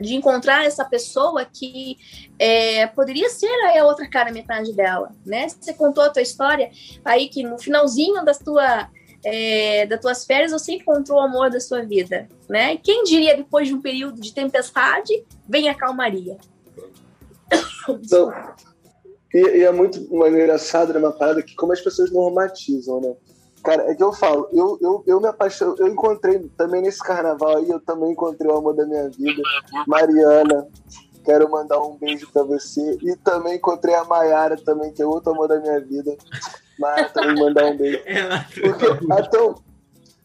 de encontrar essa pessoa que é, poderia ser a outra cara metade dela, né? Você contou a tua história aí que no finalzinho da tua é, das tuas férias, você encontrou o amor da sua vida, né? Quem diria depois de um período de tempestade, vem a calmaria. Então, e, e, é muito engraçado, né, uma parada que como as pessoas normatizam, né? Cara, é que eu falo, eu, eu, eu me apaixonei, eu encontrei também nesse carnaval aí, eu também encontrei o amor da minha vida, Mariana, quero mandar um beijo pra você, e também encontrei a Maiara também, que é outro amor da minha vida, Maiara também mandar um beijo. Porque, então,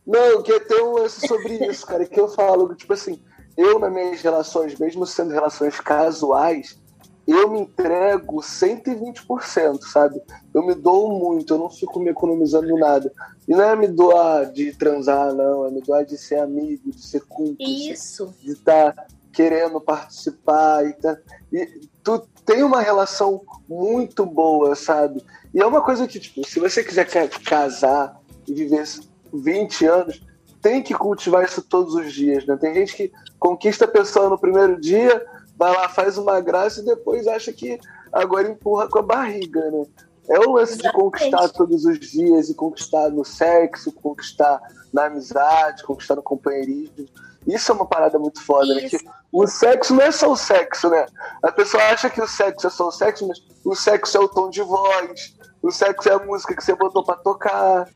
não, que tem um lance sobre isso, cara, que eu falo, tipo assim, eu nas minhas relações, mesmo sendo relações casuais, eu me entrego 120%, sabe? Eu me dou muito, eu não fico me economizando nada. E não é me doar de transar, não, é me doar de ser amigo, de ser cúmplice. Isso. De estar tá querendo participar e, tá... e tu tem uma relação muito boa, sabe? E é uma coisa que, tipo, se você quiser casar e viver 20 anos, tem que cultivar isso todos os dias, né? Tem gente que conquista a pessoa no primeiro dia vai lá, faz uma graça e depois acha que agora empurra com a barriga, né? É o lance de conquistar todos os dias e conquistar no sexo, conquistar na amizade, conquistar no companheirismo. Isso é uma parada muito foda, né? Que o sexo não é só o sexo, né? A pessoa acha que o sexo é só o sexo, mas o sexo é o tom de voz, o sexo é a música que você botou pra tocar,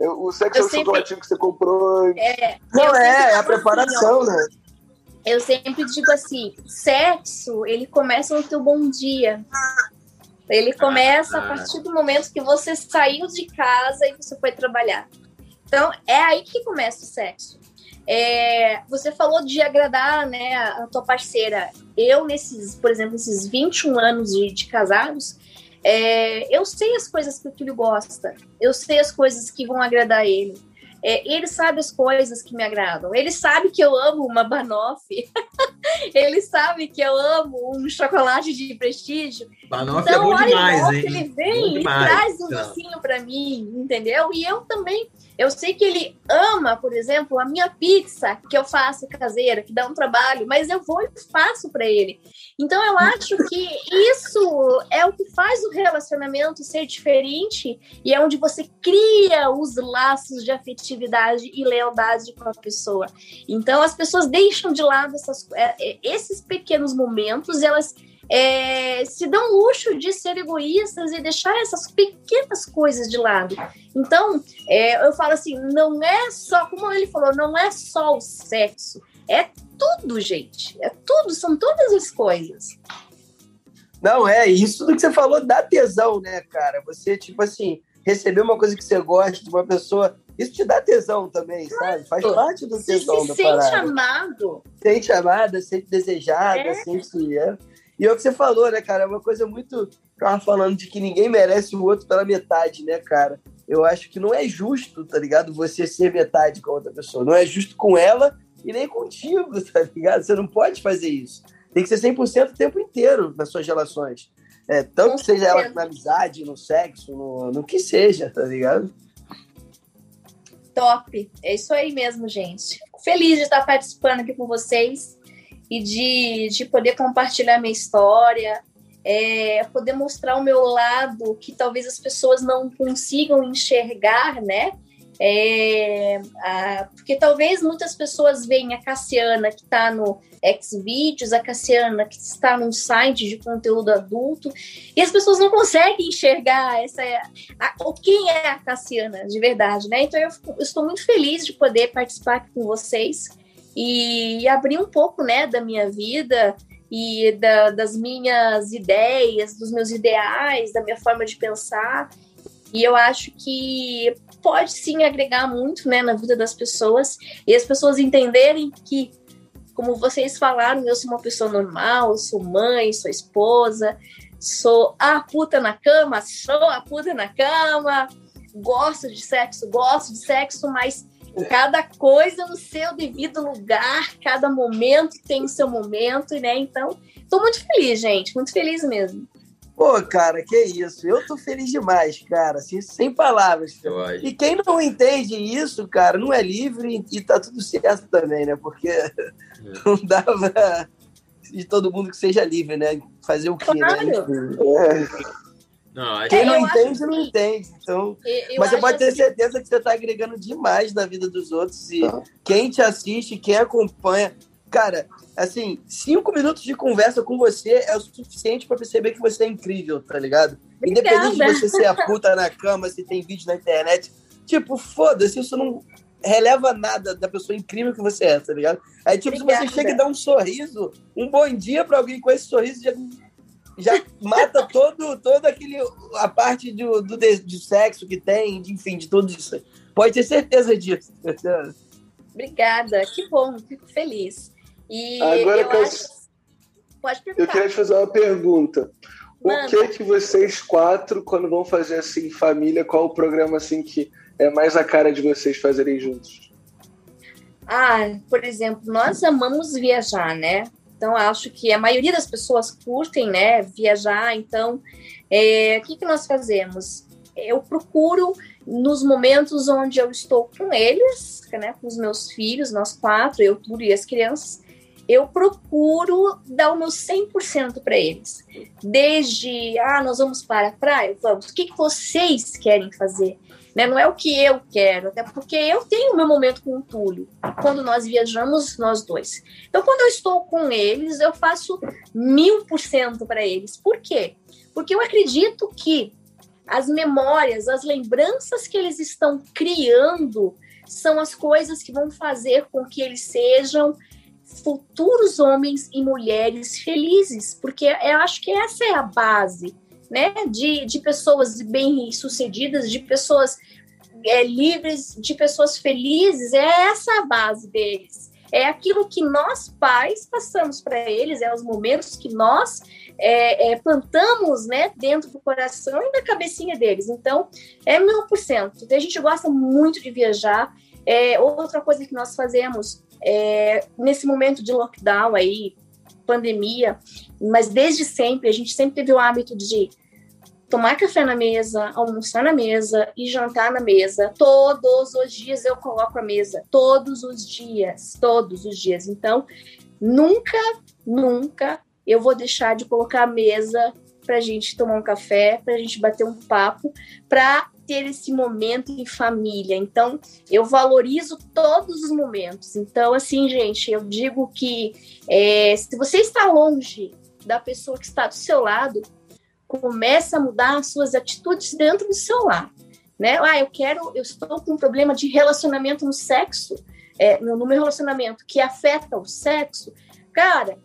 o sexo eu é o sempre... chocolate que você comprou. É, não, é, é a preparação, né? eu sempre digo assim, sexo, ele começa no teu bom dia. Ele começa a partir do momento que você saiu de casa e você foi trabalhar. Então, é aí que começa o sexo. É, você falou de agradar né, a tua parceira. Eu, nesses, por exemplo, esses 21 anos de, de casados, é, eu sei as coisas que o filho gosta, eu sei as coisas que vão agradar ele. É, ele sabe as coisas que me agradam. Ele sabe que eu amo uma banoffee. ele sabe que eu amo um chocolate de prestígio. Banoffee é então, é bom demais, hein? Ele vem e traz um docinho para mim, entendeu? E eu também eu sei que ele ama, por exemplo, a minha pizza que eu faço caseira, que dá um trabalho, mas eu vou e faço para ele. Então eu acho que isso é o que faz o relacionamento ser diferente e é onde você cria os laços de afetividade e lealdade com a pessoa. Então as pessoas deixam de lado essas, é, é, esses pequenos momentos, elas é, se dão luxo de ser egoístas e deixar essas pequenas coisas de lado. Então, é, eu falo assim, não é só, como ele falou, não é só o sexo, é tudo, gente. É tudo, são todas as coisas. Não, é isso do que você falou dá tesão, né, cara? Você, tipo assim, receber uma coisa que você gosta de uma pessoa, isso te dá tesão também, sabe? Faz parte do tesão se da sente parada. amado. Sente amada, sente desejada, é. sente... É. E é o que você falou, né, cara? É uma coisa muito. Tava falando de que ninguém merece o outro pela metade, né, cara? Eu acho que não é justo, tá ligado? Você ser metade com a outra pessoa. Não é justo com ela e nem contigo, tá ligado? Você não pode fazer isso. Tem que ser 100% o tempo inteiro nas suas relações. É, tanto que seja ela na amizade, no sexo, no, no que seja, tá ligado? Top. É isso aí mesmo, gente. Feliz de estar participando aqui com vocês e de, de poder compartilhar minha história, é, poder mostrar o meu lado que talvez as pessoas não consigam enxergar, né? É, a, porque talvez muitas pessoas veem a Cassiana que está no Xvideos, a Cassiana que está num site de conteúdo adulto, e as pessoas não conseguem enxergar essa a, o quem é a Cassiana de verdade, né? Então eu, eu estou muito feliz de poder participar aqui com vocês e, abrir um pouco, né, da minha vida e da, das minhas ideias, dos meus ideais, da minha forma de pensar. E eu acho que pode sim agregar muito, né, na vida das pessoas e as pessoas entenderem que como vocês falaram, eu sou uma pessoa normal, sou mãe, sou esposa, sou a puta na cama, sou a puta na cama, gosto de sexo, gosto de sexo, mas Cada coisa no seu devido lugar, cada momento tem o seu momento, né? Então, tô muito feliz, gente, muito feliz mesmo. Pô, cara, que isso. Eu tô feliz demais, cara, assim, sem palavras. E quem não entende isso, cara, não é livre e tá tudo certo também, né? Porque é. não dava de todo mundo que seja livre, né? Fazer o quê, né? claro. né? É. Não, Quem é, não entende, acho... não entende. Então, eu, eu mas você pode ter assim... certeza que você está agregando demais na vida dos outros. E ah. quem te assiste, quem acompanha. Cara, assim, cinco minutos de conversa com você é o suficiente para perceber que você é incrível, tá ligado? Obrigada. Independente de você ser a puta na cama, se tem vídeo na internet. Tipo, foda-se, isso não releva nada da pessoa incrível que você é, tá ligado? Aí, tipo, Obrigada. se você chega e dá um sorriso, um bom dia para alguém com esse sorriso, já já mata todo, todo aquele a parte do, do, de sexo que tem, de, enfim, de tudo isso. Pode ter certeza disso. Obrigada, que bom, fico feliz. E Agora eu, acho... Pode perguntar. Eu queria te fazer uma pergunta. Mano. O que é que vocês quatro, quando vão fazer assim família, qual o programa assim que é mais a cara de vocês fazerem juntos? Ah, por exemplo, nós amamos viajar, né? Então, acho que a maioria das pessoas curtem, né, viajar. Então, é, o que, que nós fazemos? Eu procuro, nos momentos onde eu estou com eles, né, com os meus filhos, nós quatro, eu, tudo e as crianças, eu procuro dar o meu 100% para eles. Desde, ah, nós vamos para a praia? Vamos. O que, que vocês querem fazer? Né? Não é o que eu quero, até porque eu tenho meu momento com o Túlio, quando nós viajamos, nós dois. Então, quando eu estou com eles, eu faço mil por cento para eles. Por quê? Porque eu acredito que as memórias, as lembranças que eles estão criando são as coisas que vão fazer com que eles sejam futuros homens e mulheres felizes, porque eu acho que essa é a base né, de, de pessoas bem-sucedidas, de pessoas é, livres, de pessoas felizes, é essa a base deles. É aquilo que nós, pais, passamos para eles, é os momentos que nós é, é, plantamos né, dentro do coração e da cabecinha deles. Então, é mil por cento. A gente gosta muito de viajar. É, outra coisa que nós fazemos é, nesse momento de lockdown aí, pandemia, mas desde sempre, a gente sempre teve o hábito de tomar café na mesa, almoçar na mesa e jantar na mesa. Todos os dias eu coloco a mesa. Todos os dias. Todos os dias. Então, nunca, nunca eu vou deixar de colocar a mesa para a gente tomar um café, para a gente bater um papo, para ter esse momento em família. Então, eu valorizo todos os momentos. Então, assim, gente, eu digo que é, se você está longe da pessoa que está do seu lado, comece a mudar as suas atitudes dentro do seu lar. Né? Ah, eu quero, eu estou com um problema de relacionamento no sexo, é, no meu relacionamento que afeta o sexo. Cara,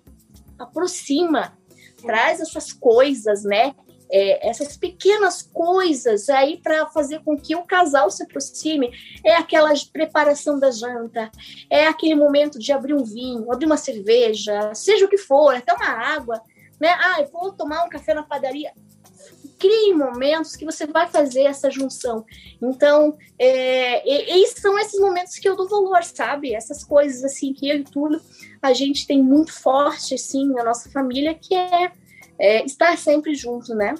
aproxima, traz essas coisas, né? É, essas pequenas coisas aí para fazer com que o casal se aproxime. É aquela preparação da janta, é aquele momento de abrir um vinho, abrir uma cerveja, seja o que for, até uma água, né? Ah, eu vou tomar um café na padaria. Crie momentos que você vai fazer essa junção. Então, é, e, e são esses momentos que eu dou valor, sabe? Essas coisas assim que eu e tudo a gente tem muito forte assim na nossa família, que é é, estar sempre junto, né?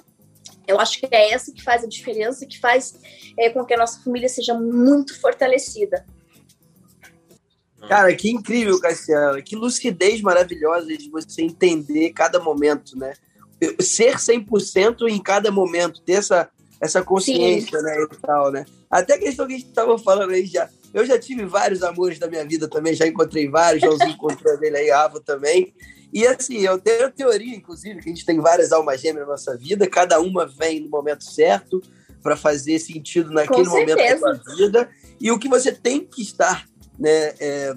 Eu acho que é essa que faz a diferença, que faz é, com que a nossa família seja muito fortalecida. Cara, que incrível, Cassiana. Que lucidez maravilhosa de você entender cada momento, né? Ser 100% em cada momento, ter essa, essa consciência, Sim. né? E tal, né? Até a questão que a gente estava falando aí já. Eu já tive vários amores da minha vida também, já encontrei vários, Joãozinho encontrou dele aí, Ava também. E assim, eu tenho teoria, inclusive, que a gente tem várias almas gêmeas na nossa vida, cada uma vem no momento certo para fazer sentido naquele momento da sua vida. E o que você tem que estar né, é,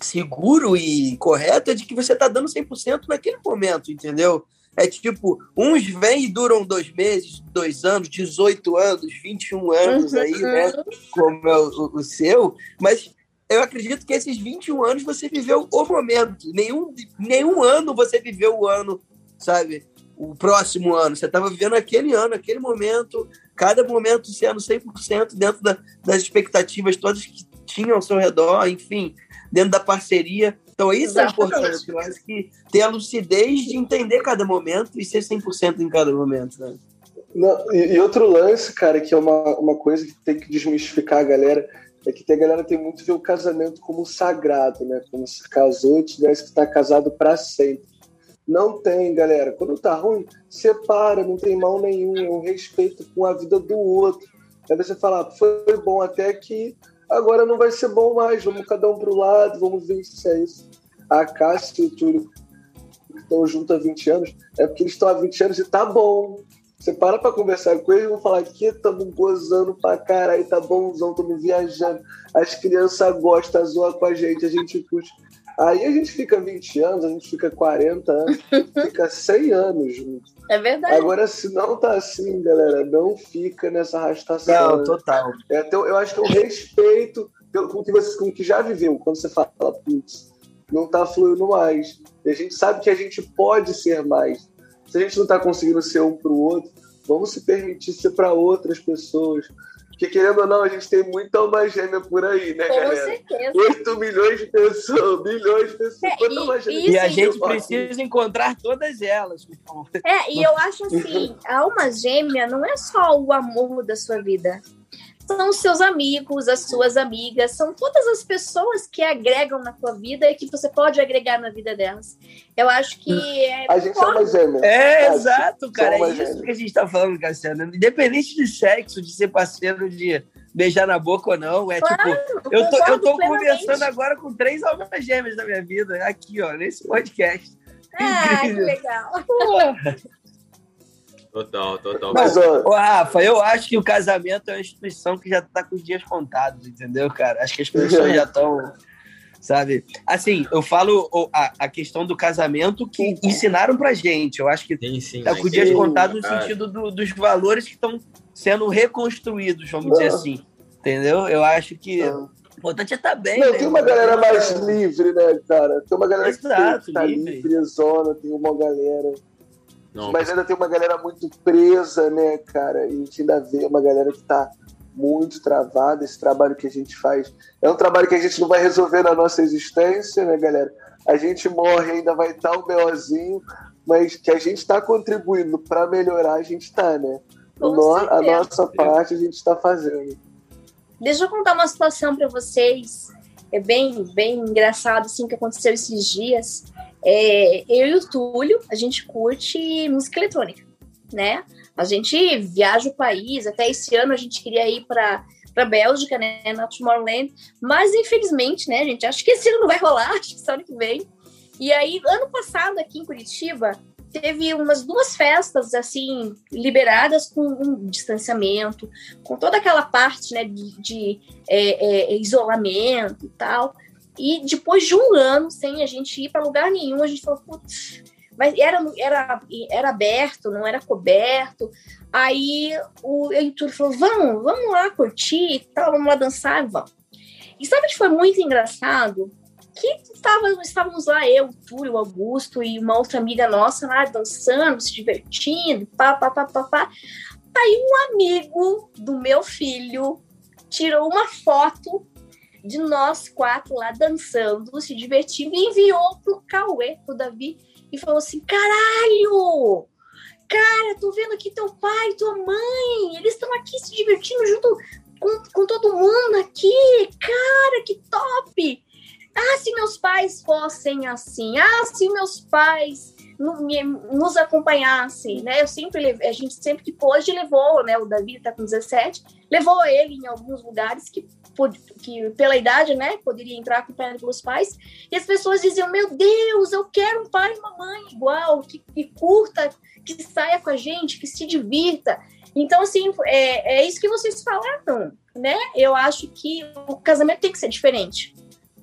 seguro e correto é de que você está dando 100% naquele momento, entendeu? É tipo, uns vêm e duram dois meses, dois anos, 18 anos, 21 anos aí, né? Uhum. Como é o, o seu, mas eu acredito que esses 21 anos você viveu o momento. Nenhum, nenhum ano você viveu o ano, sabe? O próximo ano. Você estava vivendo aquele ano, aquele momento, cada momento sendo 100% dentro da, das expectativas todas que tinham ao seu redor, enfim, dentro da parceria. Então, isso é Exatamente. é importante. Eu acho que ter a lucidez de entender cada momento e ser 100% em cada momento, né? Não, e, e outro lance, cara, que é uma, uma coisa que tem que desmistificar a galera é que a galera tem muito ver o casamento como sagrado, né? Como se casou e tivesse que estar casado para sempre. Não tem, galera. Quando tá ruim, separa, não tem mal nenhum, é um respeito com a vida do outro. Aí você fala, ah, foi bom até que agora não vai ser bom mais, vamos cada um pro lado, vamos ver se é isso. A Cássia e o Túlio estão juntos há 20 anos, é porque eles estão há 20 anos e tá bom. Você para pra conversar com eles e vão falar que estamos gozando pra caralho, tá bonzão, estamos viajando. As crianças gostam, zoam com a gente, a gente curte. Aí a gente fica 20 anos, a gente fica 40 anos, fica 100 anos junto. É verdade. Agora, se não tá assim, galera, não fica nessa arrastação. Não, total. É, então, eu acho que é o respeito pelo, com, que você, com que já viveu. Quando você fala, putz, não tá fluindo mais. E a gente sabe que a gente pode ser mais. Se a gente não tá conseguindo ser um pro outro, vamos se permitir ser para outras pessoas. Porque, querendo ou não, a gente tem muita alma gêmea por aí, né, Com galera? certeza. 8 milhões de pessoas, milhões de pessoas. É, e- alma gêmea E a gente precisa encontrar todas elas. É, e eu acho assim, a alma gêmea não é só o amor da sua vida. São os seus amigos, as suas amigas, são todas as pessoas que agregam na tua vida e que você pode agregar na vida delas. Eu acho que é, A gente é uma gêmea. É, Ah, exato, cara. É isso gêmea. que a gente tá falando, Cassiano. Independente de sexo, de ser parceiro, de beijar na boca ou não, é Claro, tipo. Eu tô, eu tô plenamente. conversando agora com três almas gêmeas da minha vida, aqui, ó, nesse podcast. Ah, que Incrível. legal. Total, total. Mas, Ô, Rafa, eu acho que o casamento é uma instituição que já tá com os dias contados, entendeu, cara? Acho que as pessoas já estão. Sabe? Assim, eu falo a, a questão do casamento que ensinaram pra gente. Eu acho que Sim, sim. tá com os dias Sim, contados no sentido do- dos valores que estão sendo reconstruídos, vamos dizer assim. Entendeu? Eu acho que Não. o importante é estar bem. Não, né? tem uma galera mais livre, né, cara? Tem uma galera Exato, que tá livre. livre, zona, tem uma galera. Não, Mas ainda tem uma galera muito presa, né, cara? E a gente ainda vê uma galera que tá muito travada. Esse trabalho que a gente faz é um trabalho que a gente não vai resolver na nossa existência, né, galera? A gente morre, ainda vai estar um BOzinho, mas que a gente está contribuindo para melhorar, a gente está, né? No- a nossa parte a gente está fazendo. Deixa eu contar uma situação para vocês. É bem, bem engraçado assim que aconteceu esses dias. É, eu e o Túlio, a gente curte música eletrônica, né? A gente viaja o país. Até esse ano a gente queria ir para para Bélgica, né, na Tomorrowland, mas infelizmente, né, gente, acho que esse ano não vai rolar, acho que só ano que vem. E aí, ano passado aqui em Curitiba, teve umas duas festas assim liberadas com um distanciamento, com toda aquela parte né, de, de, é, é, isolamento e tal. E depois de um ano sem a gente ir para lugar nenhum, a gente falou, putz, mas era, era, era aberto, não era coberto. Aí o Heitor falou: vamos, vamos lá curtir e tal, vamos lá dançar, vamos. E sabe que foi muito engraçado? Que estava, estávamos lá, eu, Túlio, Augusto e uma outra amiga nossa lá dançando, se divertindo, pá, pá, pá, pá, pá. Aí um amigo do meu filho tirou uma foto de nós quatro lá dançando, se divertindo, e enviou pro Cauê, pro Davi, e falou assim: caralho! Cara, tô vendo aqui teu pai, tua mãe, eles estão aqui se divertindo junto com, com todo mundo aqui. Cara, que top! Ah, se meus pais fossem assim, ah, se meus pais nos acompanhassem, né? Eu sempre a gente sempre que pôde levou, né? O Davi tá com 17, levou ele em alguns lugares que, que pela idade, né, poderia entrar acompanhado pelos pais, e as pessoas diziam: Meu Deus, eu quero um pai e uma mãe igual, que, que curta, que saia com a gente, que se divirta. Então, assim, é, é isso que vocês falaram, né? Eu acho que o casamento tem que ser diferente.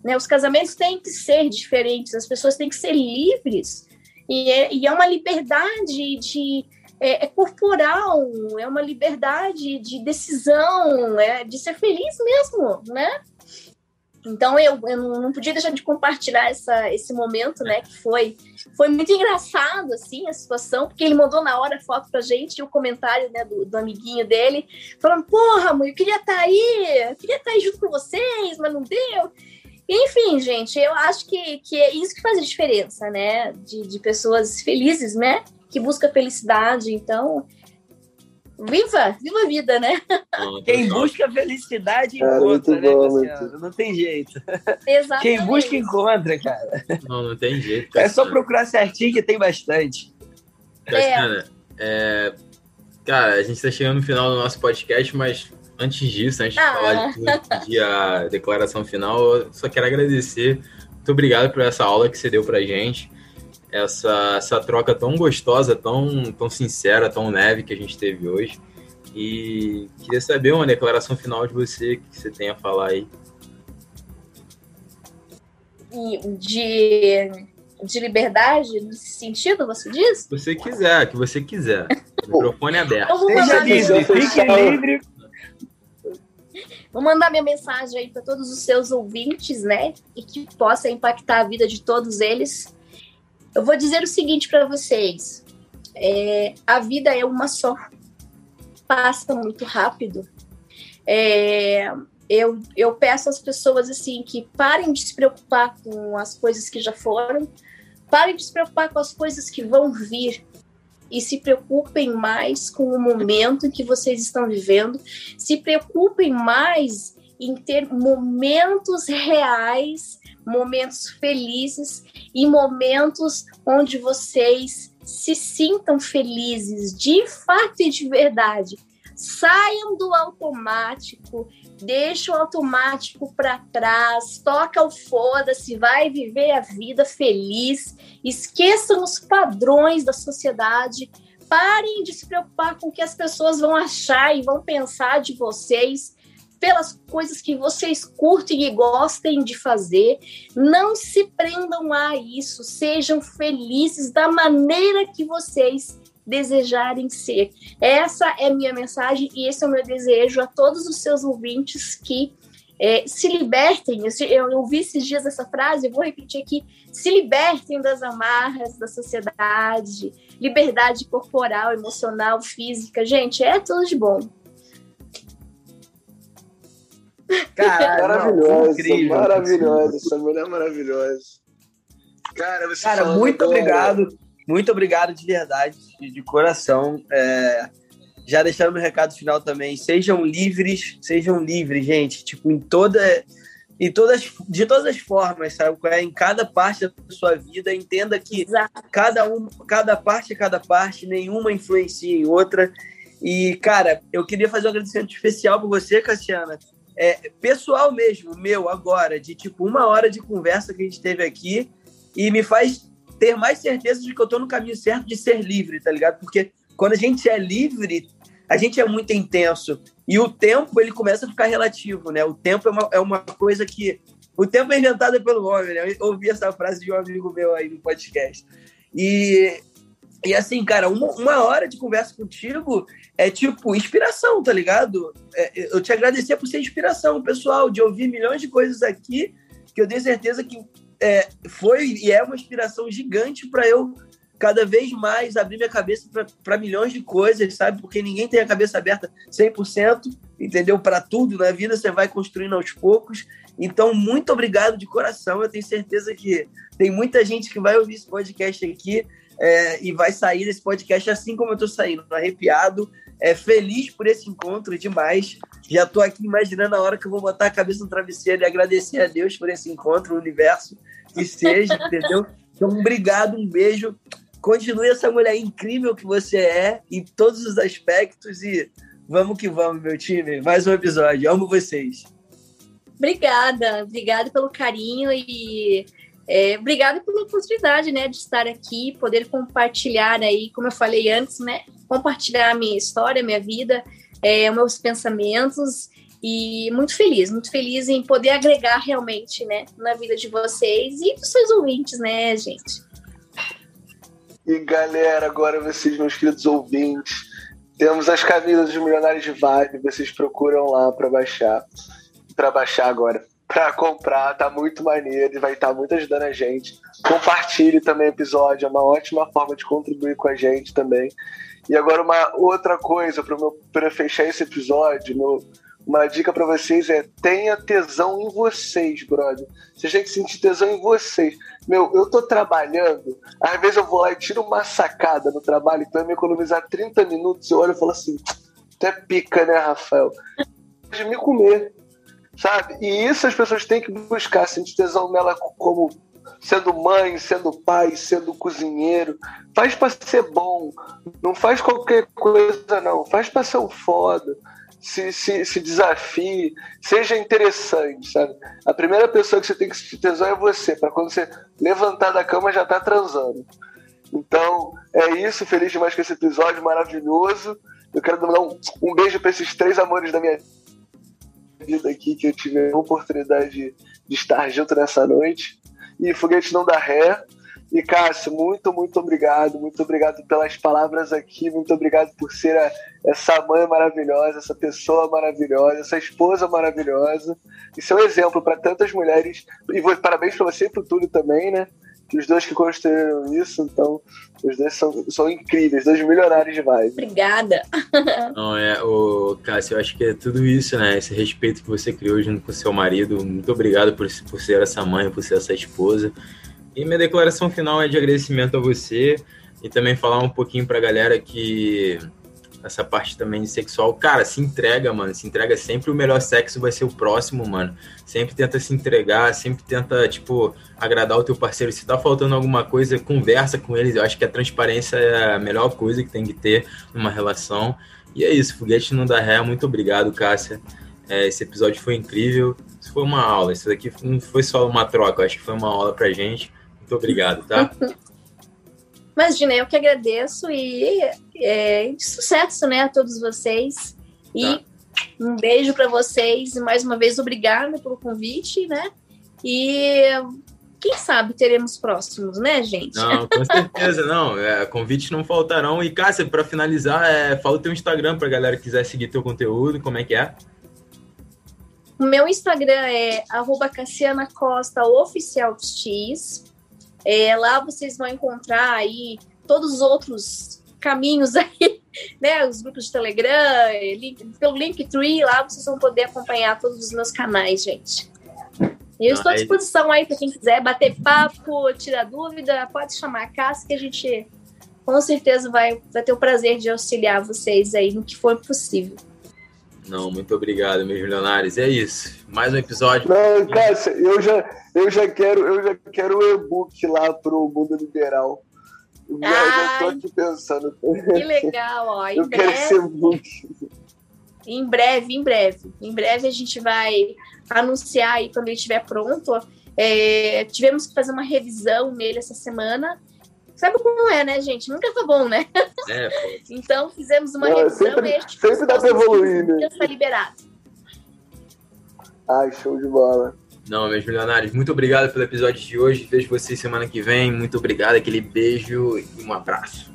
Né? Os casamentos têm que ser diferentes, as pessoas têm que ser livres. E é, e é uma liberdade de, é, é, corporal, é uma liberdade de decisão, é de ser feliz mesmo, né? Então eu, eu não podia deixar de compartilhar essa, esse momento, né? Que foi, foi muito engraçado, assim, a situação, porque ele mandou na hora a foto pra gente e o comentário né, do, do amiguinho dele, falando, porra, mãe, eu queria estar aí, eu queria estar aí junto com vocês, mas não deu. Enfim, gente, eu acho que, que é isso que faz a diferença, né? De, de pessoas felizes, né? Que busca felicidade. Então, Viva! Viva a vida, né? Quem busca felicidade encontra, é, né, bom, Não tem jeito. Exatamente. Quem busca encontra, cara. Não, não tem jeito. É só procurar certinho que tem bastante. Cassiana, é. é... Cara, a gente está chegando no final do nosso podcast, mas antes disso, antes ah. de falar de tudo, de a declaração final, eu só quero agradecer. Muito obrigado por essa aula que você deu pra gente essa, essa troca tão gostosa, tão, tão sincera, tão leve que a gente teve hoje. E queria saber uma declaração final de você que você tem a falar aí. De, de liberdade, nesse sentido, você diz? Se você quiser, que você quiser. O microfone é aberto. Seja livre, fique livre. Vou mandar minha mensagem aí para todos os seus ouvintes, né? E que possa impactar a vida de todos eles. Eu vou dizer o seguinte para vocês: é, a vida é uma só, passa muito rápido. É, eu, eu peço às pessoas assim que parem de se preocupar com as coisas que já foram, parem de se preocupar com as coisas que vão vir. E se preocupem mais com o momento em que vocês estão vivendo, se preocupem mais em ter momentos reais momentos felizes e momentos onde vocês se sintam felizes de fato e de verdade. Saiam do automático, deixa o automático para trás, toca o foda-se, vai viver a vida feliz, esqueçam os padrões da sociedade, parem de se preocupar com o que as pessoas vão achar e vão pensar de vocês pelas coisas que vocês curtem e gostem de fazer. Não se prendam a isso, sejam felizes da maneira que vocês desejarem ser. Essa é minha mensagem e esse é o meu desejo a todos os seus ouvintes que é, se libertem. Eu, eu ouvi esses dias essa frase, eu vou repetir aqui: se libertem das amarras da sociedade, liberdade corporal, emocional, física. Gente, é tudo de bom. Caralho, maravilhosa, incrível, maravilhosa, essa mulher é maravilhosa. Cara, você Cara, muito agora. obrigado, muito obrigado de verdade, de, de coração. É, já deixando meu recado final também, sejam livres, sejam livres, gente, tipo, em toda em todas, de todas as formas, sabe? É, em cada parte da sua vida, entenda que cada um, cada parte é cada parte, nenhuma influencia em outra. E, cara, eu queria fazer um agradecimento especial para você, Cassiana, é, pessoal mesmo, meu, agora, de tipo uma hora de conversa que a gente teve aqui e me faz ter mais certeza de que eu tô no caminho certo de ser livre, tá ligado? Porque quando a gente é livre, a gente é muito intenso e o tempo ele começa a ficar relativo, né? O tempo é uma, é uma coisa que. O tempo é inventado pelo homem, né? Eu ouvi essa frase de um amigo meu aí no podcast. E e assim, cara, uma, uma hora de conversa contigo é tipo inspiração, tá ligado? É, eu te agradecer por ser inspiração, pessoal, de ouvir milhões de coisas aqui, que eu tenho certeza que é, foi e é uma inspiração gigante para eu cada vez mais abrir minha cabeça para milhões de coisas, sabe? Porque ninguém tem a cabeça aberta 100%, entendeu? Para tudo na vida você vai construindo aos poucos. Então, muito obrigado de coração. Eu tenho certeza que tem muita gente que vai ouvir esse podcast aqui é, e vai sair desse podcast assim como eu estou saindo, arrepiado, é, feliz por esse encontro demais. Já estou aqui imaginando a hora que eu vou botar a cabeça no travesseiro e agradecer a Deus por esse encontro, o universo, que seja, entendeu? Então, obrigado, um beijo. Continue essa mulher incrível que você é em todos os aspectos e vamos que vamos, meu time. Mais um episódio. Amo vocês. Obrigada, obrigada pelo carinho e é, obrigada pela oportunidade, né, de estar aqui, poder compartilhar aí, como eu falei antes, né, compartilhar a minha história, minha vida, é, meus pensamentos e muito feliz, muito feliz em poder agregar realmente, né, na vida de vocês e dos seus ouvintes, né, gente. E galera, agora vocês, meus queridos ouvintes, temos as camisas dos Milionários de Vibe, vocês procuram lá para baixar, para baixar agora para comprar, tá muito maneiro e vai estar tá muito ajudando a gente. Compartilhe também o episódio, é uma ótima forma de contribuir com a gente também. E agora uma outra coisa para fechar esse episódio, meu, uma dica para vocês é tenha tesão em vocês, brother. Vocês têm que sentir tesão em vocês. Meu, eu tô trabalhando, às vezes eu vou lá e tiro uma sacada no trabalho, então vai me economizar 30 minutos, eu olho e falo assim, Tu é pica, né, Rafael? De me comer, sabe? E isso as pessoas têm que buscar, sentir tesão nela como sendo mãe, sendo pai, sendo cozinheiro. Faz para ser bom. Não faz qualquer coisa, não. Faz para ser um foda. Se, se, se desafie, seja interessante, sabe? A primeira pessoa que você tem que sentir tesão é você, para quando você levantar da cama já tá transando. Então, é isso. Feliz demais com esse episódio maravilhoso. Eu quero mandar um, um beijo para esses três amores da minha vida aqui, que eu tive a oportunidade de, estar junto nessa noite e Foguete Não Dá Ré. E Cássio, muito, muito obrigado, muito obrigado pelas palavras aqui, muito obrigado por ser a, essa mãe maravilhosa, essa pessoa maravilhosa, essa esposa maravilhosa. Isso é um exemplo para tantas mulheres. E vou, parabéns para você e para o Túlio também, né? Que os dois que construíram isso, então, os dois são, são incríveis, dois milionários de vibe. Obrigada. Não, é, o Cássio, eu acho que é tudo isso, né? Esse respeito que você criou junto com seu marido. Muito obrigado por, por ser essa mãe, por ser essa esposa. E minha declaração final é de agradecimento a você e também falar um pouquinho pra galera que essa parte também sexual, cara, se entrega, mano, se entrega sempre o melhor sexo vai ser o próximo, mano. Sempre tenta se entregar, sempre tenta, tipo, agradar o teu parceiro. Se tá faltando alguma coisa, conversa com eles. Eu acho que a transparência é a melhor coisa que tem que ter numa relação. E é isso, foguete não dá ré. Muito obrigado, Cássia. É, esse episódio foi incrível. Isso foi uma aula. Isso daqui não foi só uma troca, eu acho que foi uma aula pra gente. Muito obrigado, tá? Imagina, eu que agradeço e é, sucesso né, a todos vocês. E tá. um beijo para vocês. E mais uma vez, obrigada pelo convite, né? E quem sabe teremos próximos, né, gente? Não, com certeza, não. É, convites não faltarão. E, Cássia, para finalizar, é, fala o teu Instagram para galera que quiser seguir teu conteúdo, como é que é? O meu Instagram é arroba Cassiana Costa Oficial X. É, lá vocês vão encontrar aí todos os outros caminhos aí, né? Os grupos de Telegram, link, pelo Linktree, lá vocês vão poder acompanhar todos os meus canais, gente. E eu estou à disposição aí para quem quiser bater papo, tirar dúvida, pode chamar a Cássia que a gente com certeza vai, vai ter o prazer de auxiliar vocês aí no que for possível. Não, muito obrigado, meus milionários. É isso. Mais um episódio. Não, Cássia, eu já, eu já quero, eu já quero o e-book lá pro mundo liberal. Eu já tô aqui pensando. Que legal, ó. Em eu breve, quero esse e-book. Em breve, em breve. Em breve a gente vai anunciar aí quando ele estiver pronto. É, tivemos que fazer uma revisão nele essa semana Sabe como é, né, gente? Nunca tá bom, né? É, então fizemos uma Não, revisão sempre, e sempre dá pra evoluir, né? Está liberado. Ai, show de bola. Não, meus milionários, muito obrigado pelo episódio de hoje. Vejo vocês semana que vem. Muito obrigado, aquele beijo e um abraço.